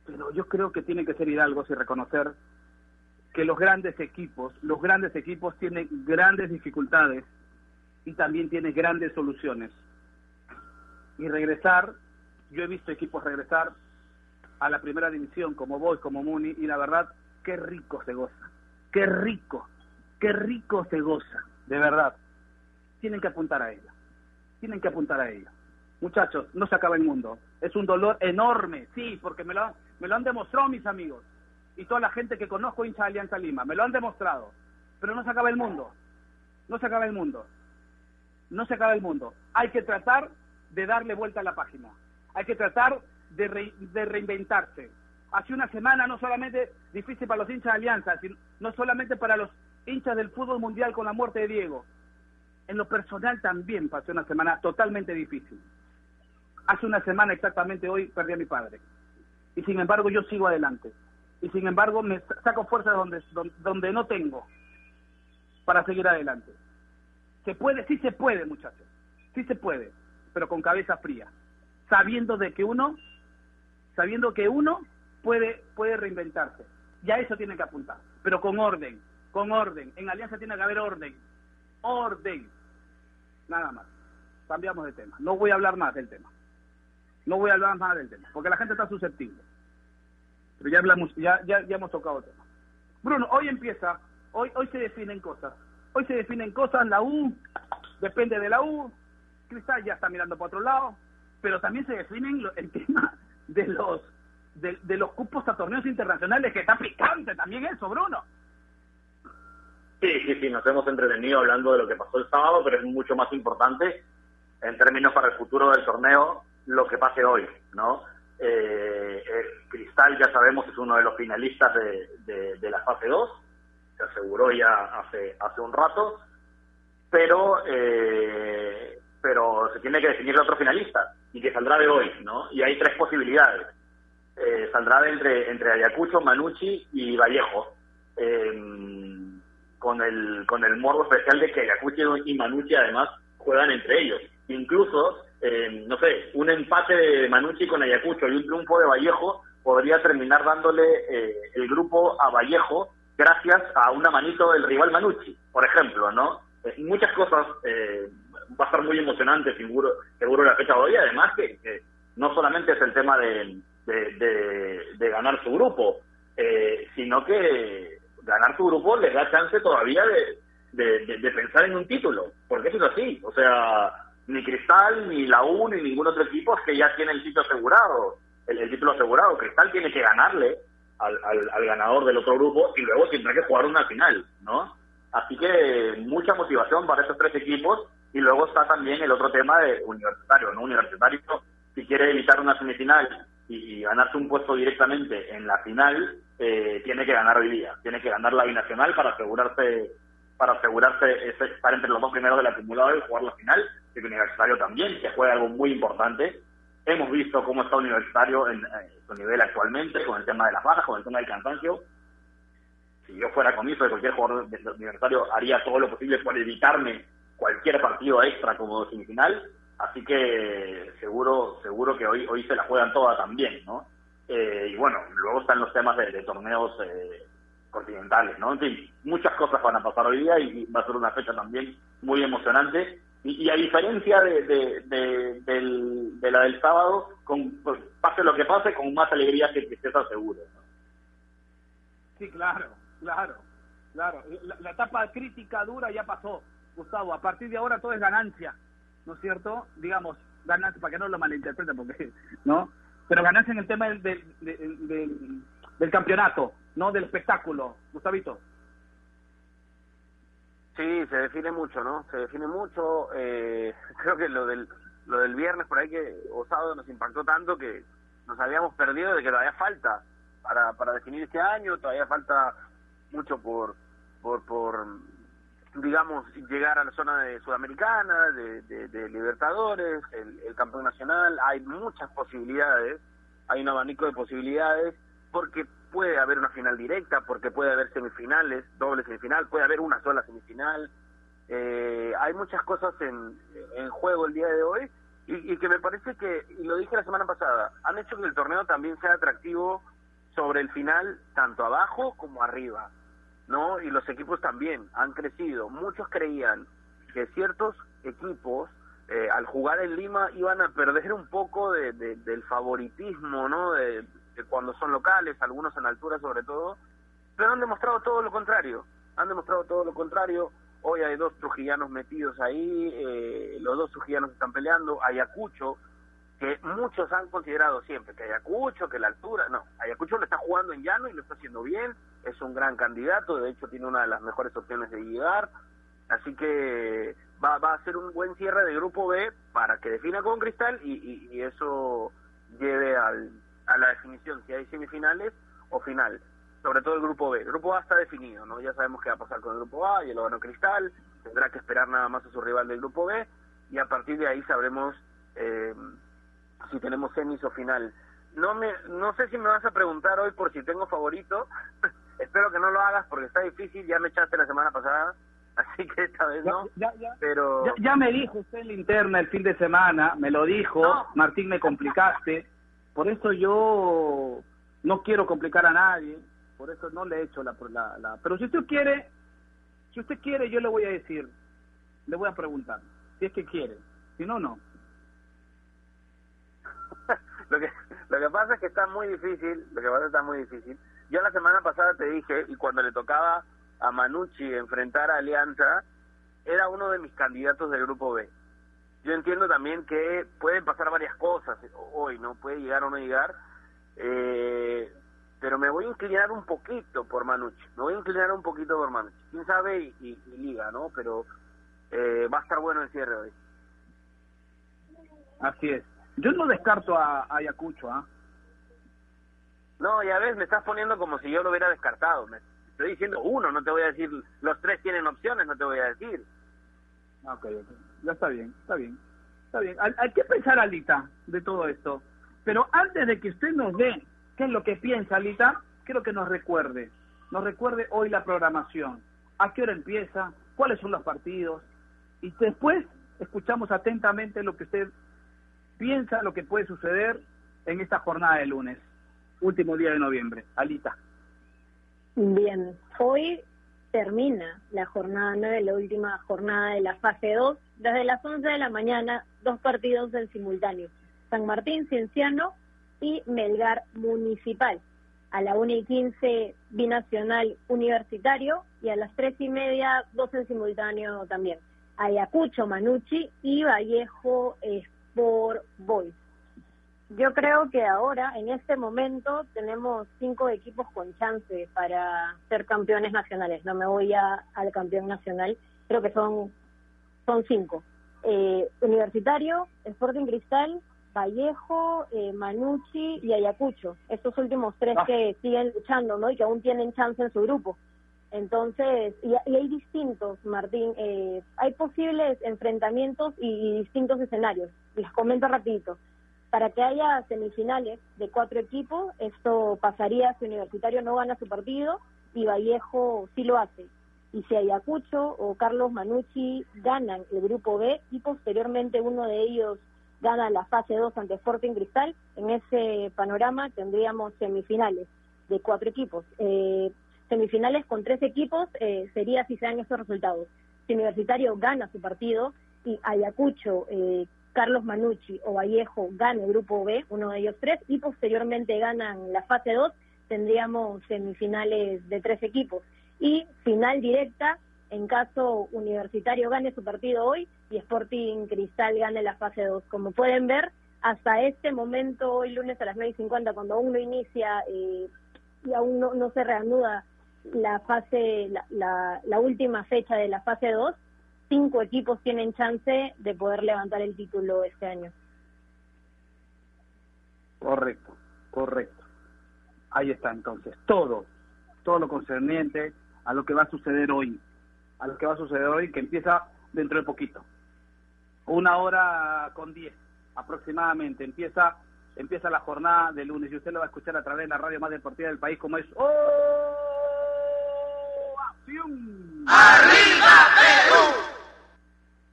Pero yo creo que tiene que ser Hidalgo y reconocer que los grandes equipos, los grandes equipos tienen grandes dificultades y también tienen grandes soluciones. Y regresar, yo he visto equipos regresar a la primera división, como vos, como Muni, y la verdad, qué rico se goza, qué rico, qué rico se goza, de verdad. Tienen que apuntar a ella, tienen que apuntar a ella. Muchachos, no se acaba el mundo. Es un dolor enorme, sí, porque me lo, me lo han demostrado mis amigos y toda la gente que conozco hincha de Alianza Lima. Me lo han demostrado. Pero no se acaba el mundo. No se acaba el mundo. No se acaba el mundo. Hay que tratar de darle vuelta a la página. Hay que tratar de, de reinventarse. Hace una semana no solamente difícil para los hinchas de Alianza, sino no solamente para los hinchas del fútbol mundial con la muerte de Diego. En lo personal también pasó una semana totalmente difícil. Hace una semana exactamente hoy perdí a mi padre. Y sin embargo yo sigo adelante. Y sin embargo me saco fuerza donde, donde, no tengo para seguir adelante. Se puede, sí se puede, muchachos. Sí se puede, pero con cabeza fría. Sabiendo de que uno, sabiendo que uno puede, puede reinventarse. Y a eso tiene que apuntar. Pero con orden, con orden. En Alianza tiene que haber orden. Orden. Nada más. Cambiamos de tema. No voy a hablar más del tema. No voy a hablar más del tema, porque la gente está susceptible. Pero ya hablamos, ya, ya, ya hemos tocado el tema. Bruno, hoy empieza, hoy, hoy se definen cosas. Hoy se definen cosas, la U, depende de la U, Cristal ya está mirando para otro lado, pero también se definen el tema de los de, de, los cupos a torneos internacionales, que está picante también eso, Bruno. Sí, sí, sí, nos hemos entretenido hablando de lo que pasó el sábado, pero es mucho más importante en términos para el futuro del torneo lo que pase hoy, ¿no? Eh, Cristal, ya sabemos, es uno de los finalistas de, de, la fase 2, se aseguró ya hace, hace un rato, pero, eh, pero se tiene que definir el otro finalista, y que saldrá de hoy, ¿no? Y hay tres posibilidades. Eh, saldrá de entre, entre Ayacucho, Manucci y Vallejo, con, el, con el morbo especial de que Ayacucho y Manucci además juegan entre ellos. Incluso eh, no sé, un empate de Manucci con Ayacucho y un triunfo de Vallejo podría terminar dándole eh, el grupo a Vallejo gracias a una manito del rival Manucci, por ejemplo, ¿no? Eh, muchas cosas, va a estar muy emocionante seguro, seguro la fecha de hoy, además que, no solamente es el tema de, de, ganar su grupo, sino que ganar su grupo les da chance todavía de, de pensar en un título, porque eso es así, o sea, ni Cristal, ni la U, ni ningún otro equipo es que ya tiene el título asegurado. El, título asegurado. Cristal tiene que ganarle al, al, ganador del otro grupo y luego tendrá que jugar una final, ¿no? Así que mucha motivación para esos tres equipos y luego está también el otro tema de universitario, ¿no? Universitario, si quiere evitar una semifinal y, ganarse un puesto directamente en la final, eh, tiene que ganar hoy día, tiene que ganar la binacional para asegurarse para asegurarse estar entre los dos primeros del acumulado y jugar la final el Universitario también, que juega algo muy importante. Hemos visto cómo está Universitario en, su nivel actualmente, con el tema de las bajas, con el tema del cansancio. Si yo fuera comiso de cualquier jugador Universitario, haría todo lo posible por evitarme cualquier partido extra como semifinal. Así que seguro seguro que hoy hoy se la juegan todas también, ¿no? Eh, y bueno, luego están los temas de, torneos eh, continentales, ¿no? En fin, muchas cosas van a pasar hoy día y va a ser una fecha también muy emocionante y, a diferencia de, de, la del sábado, con, pues, pase lo que pase, con más alegría que tristeza seguro. Sí, claro, claro, claro. La, etapa crítica dura ya pasó, Gustavo. A partir de ahora todo es ganancia, ¿no es cierto? Digamos, ganancia, para que no lo malinterpreten, porque, ¿no? Pero ganancia en el tema del, del, del campeonato, ¿no? Del espectáculo, Gustavito. Sí, se define mucho, ¿no? Se define mucho. Eh, creo que lo del lo del viernes por ahí que o sábado nos impactó tanto que nos habíamos perdido de que todavía falta para para definir este año, todavía falta mucho por por por digamos llegar a la zona de sudamericana, de, de, Libertadores, el, el campeón nacional, hay muchas posibilidades, hay un abanico de posibilidades porque puede haber una final directa, porque puede haber semifinales, doble semifinal, puede haber una sola semifinal. Eh, hay muchas cosas en, en juego el día de hoy y, que me parece que, y lo dije la semana pasada, han hecho que el torneo también sea atractivo sobre el final, tanto abajo como arriba, ¿no? Y los equipos también han crecido. Muchos creían que ciertos equipos eh, al jugar en Lima iban a perder un poco de, del favoritismo, ¿no? De, cuando son locales, algunos en altura sobre todo, pero han demostrado todo lo contrario, han demostrado todo lo contrario. Hoy hay dos trujillanos metidos ahí, eh, los dos trujillanos están peleando, Ayacucho, que muchos han considerado siempre que Ayacucho, que la altura, no, Ayacucho lo está jugando en llano y lo está haciendo bien, es un gran candidato, de hecho tiene una de las mejores opciones de llegar, así que va, va a ser un buen cierre de grupo B para que defina con Cristal y, eso lleve al, a la definición si hay semifinales o final, sobre todo el grupo B. El grupo A está definido, ¿no? Ya sabemos qué va a pasar con el grupo A, y el ganó Cristal, tendrá que esperar nada más a su rival del grupo B y a partir de ahí sabremos eh, si tenemos semis o final. No me, no sé si me vas a preguntar hoy por si tengo favorito. Espero que no lo hagas porque está difícil. Ya me echaste la semana pasada, así que esta vez no. Ya, ya, pero ya, me dijo usted en la interna el fin de semana, me lo dijo. Martín, me complicaste. Por eso yo no quiero complicar a nadie. Por eso no le he hecho la, la, la... Pero si usted quiere, si usted quiere, yo le voy a decir, le voy a preguntar, si es que quiere. Si no, no. lo que lo que pasa es que está muy difícil, lo que pasa es que está muy difícil. Yo la semana pasada te dije, y cuando le tocaba a Manucci enfrentar a Alianza, era uno de mis candidatos del grupo B. Yo entiendo también que pueden pasar varias cosas hoy, ¿no? Puede llegar o no llegar, eh, pero me voy a inclinar un poquito por Manucci, me voy a inclinar un poquito por Manucci. Quién sabe y, liga, ¿no? Pero eh, va a estar bueno el cierre hoy. Así es. Yo no descarto a, Ayacucho, ¿ah? No, ya ves, me estás poniendo como si yo lo hubiera descartado. Me estoy diciendo uno, no te voy a decir, los tres tienen opciones, no te voy a decir. Ah, ok, ya está bien, está bien. Está bien. Hay, que pensar, Alita, de todo esto. Pero antes de que usted nos dé qué es lo que piensa, Alita, quiero que nos recuerde. Nos recuerde hoy la programación. ¿A qué hora empieza? ¿Cuáles son los partidos? Y después escuchamos atentamente lo que usted piensa lo que puede suceder en esta jornada de lunes, último día de noviembre. Alita. Bien, hoy termina la jornada 9, la última jornada de la fase 2. Desde las 11 de la mañana, dos partidos en simultáneo. San Martín Cienciano y Melgar Municipal. A la 1 y 15, Binacional Universitario. Y a las 3 y media, dos en simultáneo también. Ayacucho Manucci y Vallejo por Boys. Yo creo que ahora, en este momento, tenemos cinco equipos con chance para ser campeones nacionales. No me voy a, al campeón nacional, creo que son, son cinco. Eh, Universitario, Sporting Cristal, Vallejo, eh, Manucci y Ayacucho. Estos últimos tres ah. que siguen luchando, ¿no? Y que aún tienen chance en su grupo. Entonces, y, hay distintos, Martín, eh, hay posibles enfrentamientos y, distintos escenarios. Les comento rapidito. Para que haya semifinales de cuatro equipos, esto pasaría si Universitario no gana su partido y Vallejo sí lo hace. Y si Ayacucho o Carlos Manucci ganan el grupo B y posteriormente uno de ellos gana la fase 2 ante Sporting Cristal, en ese panorama tendríamos semifinales de cuatro equipos. Eh, semifinales con tres equipos eh, sería si se dan estos resultados. Si Universitario gana su partido y Ayacucho, eh, Carlos Manucci o Vallejo gana el grupo B, uno de ellos tres, y posteriormente ganan la fase 2, tendríamos semifinales de tres equipos. Y final directa en caso Universitario gane su partido hoy y Sporting Cristal gane la fase 2. Como pueden ver, hasta este momento, hoy lunes a las 9.50, cuando aún no inicia eh, y aún no, no se reanuda la fase, la, la, última fecha de la fase 2, cinco equipos tienen chance de poder levantar el título este año. Correcto, correcto. Ahí está entonces, todo, todo lo concerniente a lo que va a suceder hoy, a lo que va a suceder hoy, que empieza dentro de poquito. Una hora con diez aproximadamente, empieza empieza la jornada de lunes y usted lo va a escuchar a través de la radio más deportiva del país como es ¡Oh! ¡Arriba!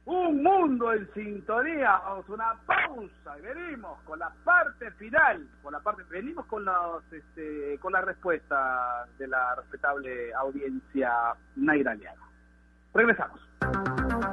Un mundo en sintonía. Vamos una pausa y venimos con la parte final. Con la parte, venimos con los, este, con la respuesta de la respetable audiencia nairaliana. Regresamos.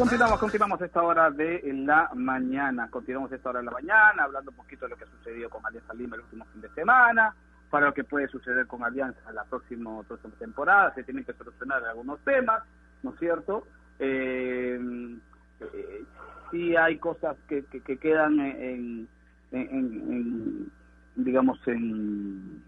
Continuamos, continuamos, esta hora de la mañana. Continuamos esta hora de la mañana, hablando un poquito de lo que ha sucedido con Alianza Lima el último fin de semana, para lo que puede suceder con Alianza la próxima, temporada. Se tienen que solucionar algunos temas, ¿no es cierto? Eh, eh, sí hay cosas que, que, que quedan en, en, en- en, digamos, en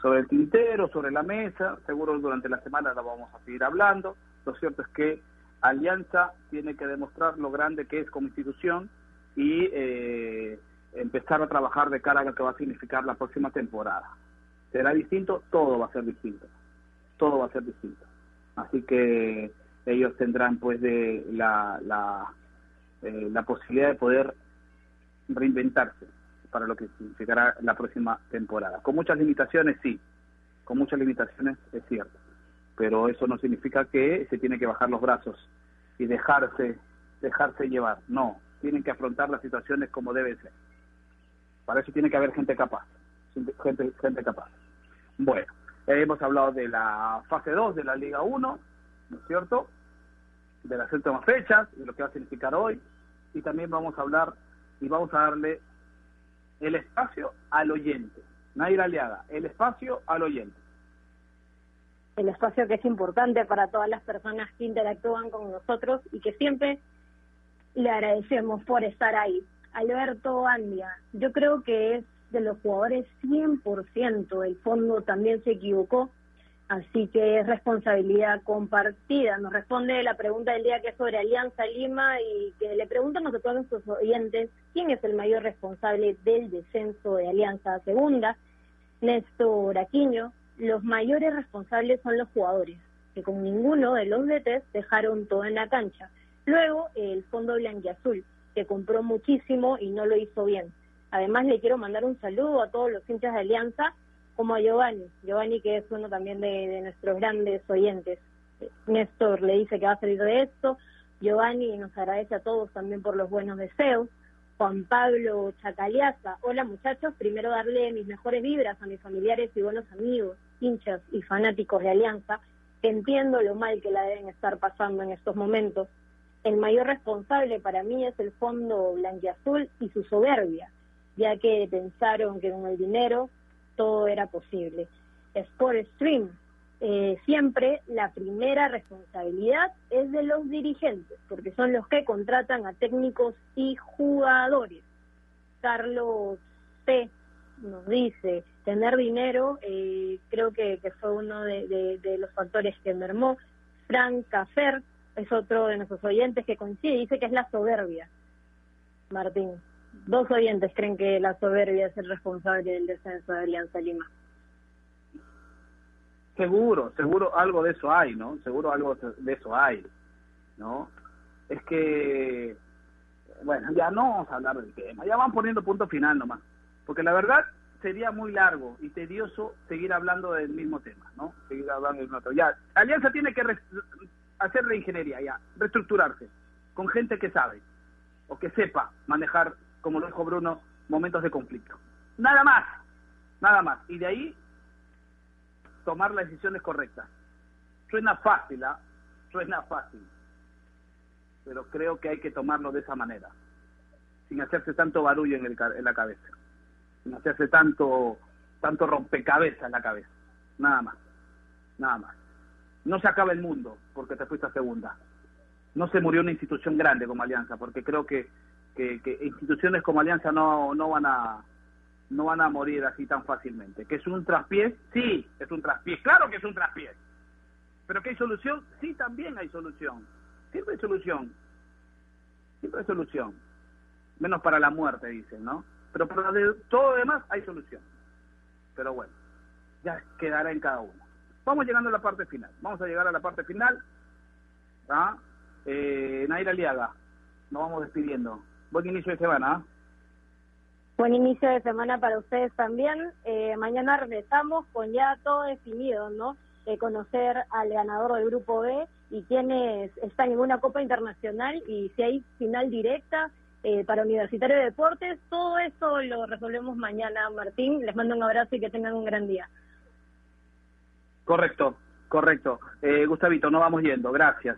sobre el tintero, sobre la mesa. Seguro durante la semana la vamos a seguir hablando. Lo cierto es que Alianza tiene que demostrar lo grande que es como institución y eh, empezar a trabajar de cara a lo que va a significar la próxima temporada. ¿Será distinto? Todo va a ser distinto. Todo va a ser distinto. Así que ellos tendrán pues de la, la, eh, la posibilidad de poder reinventarse para lo que significará la próxima temporada. Con muchas limitaciones, sí, con muchas limitaciones es cierto, pero eso no significa que se tiene que bajar los brazos y dejarse dejarse llevar. No, tienen que afrontar las situaciones como debe ser. Para eso tiene que haber gente capaz, gente, gente capaz. Bueno, hemos hablado de la fase 2 de la Liga 1, ¿no es cierto? De las últimas fechas, de lo que va a significar hoy, y también vamos a hablar y vamos a darle el espacio al oyente. Naira Aliaga, el espacio al oyente. El espacio que es importante para todas las personas que interactúan con nosotros y que siempre le agradecemos por estar ahí. Alberto Andia, yo creo que es de los jugadores 100%, el fondo también se equivocó, así que es responsabilidad compartida. Nos responde la pregunta del día que es sobre Alianza Lima y que le preguntan a todos nuestros oyentes quién es el mayor responsable del descenso de Alianza Segunda. Néstor Aquino, los mayores responsables son los jugadores, que con ninguno de los DTs dejaron todo en la cancha. Luego, el Fondo Blanquiazul, que compró muchísimo y no lo hizo bien. Además, le quiero mandar un saludo a todos los hinchas de Alianza, como a Giovanni. Giovanni, que es uno también de, de nuestros grandes oyentes. Néstor le dice que va a salir de esto. Giovanni nos agradece a todos también por los buenos deseos. Juan Pablo Chacaliaza. Hola muchachos, primero darle mis mejores vibras a mis familiares y buenos amigos, hinchas y fanáticos de Alianza, entiendo lo mal que la deben estar pasando en estos momentos. El mayor responsable para mí es el fondo blanquiazul y su soberbia, ya que pensaron que con el dinero todo era posible. Sport Stream, eh, siempre la primera responsabilidad es de los dirigentes, porque son los que contratan a técnicos y jugadores. Carlos P. nos dice, tener dinero eh, creo que, que fue uno de, los factores que mermó. Frank Cafer es otro de nuestros oyentes que coincide, dice que es la soberbia. Martín, dos oyentes creen que la soberbia es el responsable del descenso de Alianza Lima. Seguro, seguro algo de eso hay, ¿no? Seguro algo de eso hay, ¿no? Es que, bueno, ya no vamos a hablar del tema, ya van poniendo punto final nomás. Porque la verdad, sería muy largo y tedioso seguir hablando del mismo tema, ¿no? Seguir hablando del mismo tema. Ya, Alianza tiene que hacer la ingeniería, ya, reestructurarse, con gente que sabe, o que sepa manejar, como lo dijo Bruno, momentos de conflicto. Nada más, nada más. Y de ahí tomar las decisiones correctas. Suena fácil, ¿ah? Suena fácil. Pero creo que hay que tomarlo de esa manera, sin hacerse tanto barullo en, el, en la cabeza, sin hacerse tanto, tanto rompecabezas la cabeza. Nada más, nada más. No se acaba el mundo porque te fuiste a segunda. No se murió una institución grande como Alianza, porque creo que, que, instituciones como Alianza no, no van a no van a morir así tan fácilmente. ¿Que es un traspiés? Sí, es un traspiés. Claro que es un traspiés. ¿Pero que hay solución? Sí, también hay solución. Siempre hay solución. Siempre hay solución. Menos para la muerte, dicen, ¿no? Pero para todo lo demás hay solución. Pero bueno, ya quedará en cada uno. Vamos llegando a la parte final. Vamos a llegar a la parte final. ¿Ah? Eh, Naira Liaga, nos vamos despidiendo. Buen inicio de semana. ¿ah? Buen inicio de semana para ustedes también. Eh, mañana regresamos con ya todo definido, ¿no? Conocer al ganador del grupo B y quienes están en una Copa Internacional y si hay final directa eh, para Universitario de Deportes. Todo eso lo resolvemos mañana, Martín. Les mando un abrazo y que tengan un gran día. Correcto, correcto. Eh, Gustavito, nos vamos yendo. Gracias.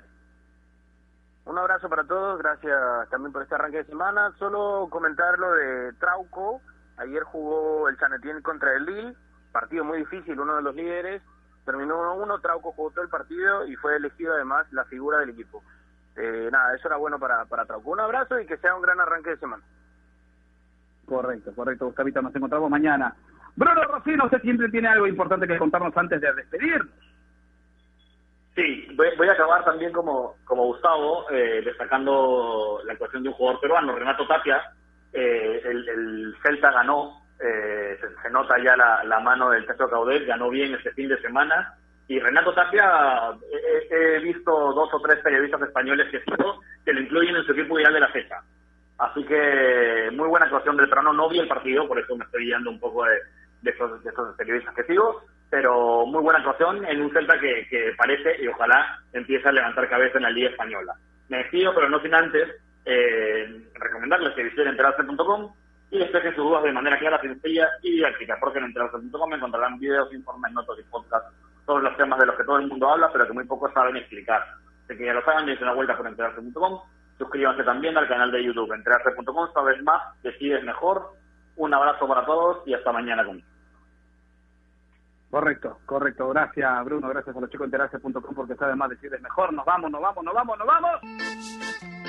Un abrazo para todos, gracias también por este arranque de semana. Solo comentar lo de Trauco. Ayer jugó el San Etienne contra el Lille, partido muy difícil, uno de los líderes. Terminó 1-1, Trauco jugó todo el partido y fue elegido además la figura del equipo. Eh, nada, eso era bueno para, para Trauco. Un abrazo y que sea un gran arranque de semana. Correcto, correcto, Gustavito. Nos encontramos mañana. Bruno Rocino, usted siempre tiene algo importante que contarnos antes de despedirnos. Sí, voy, voy a acabar también como, como Gustavo, eh, destacando la actuación de un jugador peruano, Renato Tapia. Eh, el, el Celta ganó, eh, se, se nota ya la, la mano del Teatro Caudet, ganó bien este fin de semana. Y Renato Tapia, he, visto dos o tres periodistas españoles que, sigo que lo incluyen en su equipo ideal de la fecha. Así que muy buena actuación del peruano. No vi el partido, por eso me estoy guiando un poco de, de, esos, periodistas que sigo. Pero muy buena actuación en un Celta que, que parece y ojalá empiece a levantar cabeza en la Liga Española. Me despido, pero no sin antes eh, recomendarles que visiten enterarse.com y despejen sus dudas de manera clara, sencilla y didáctica, porque en enterarse.com encontrarán videos, informes, notas y podcasts sobre los temas de los que todo el mundo habla, pero que muy pocos saben explicar. Así que ya lo saben, dense una vuelta por enterarse.com, suscríbanse también al canal de YouTube, enterarse.com, sabes más, decides mejor. Un abrazo para todos y hasta mañana conmigo. Correcto, correcto. Gracias, Bruno. Gracias a los chicos de enterarse.com porque saben más decirles mejor. Nos vamos, nos vamos, nos vamos, nos vamos.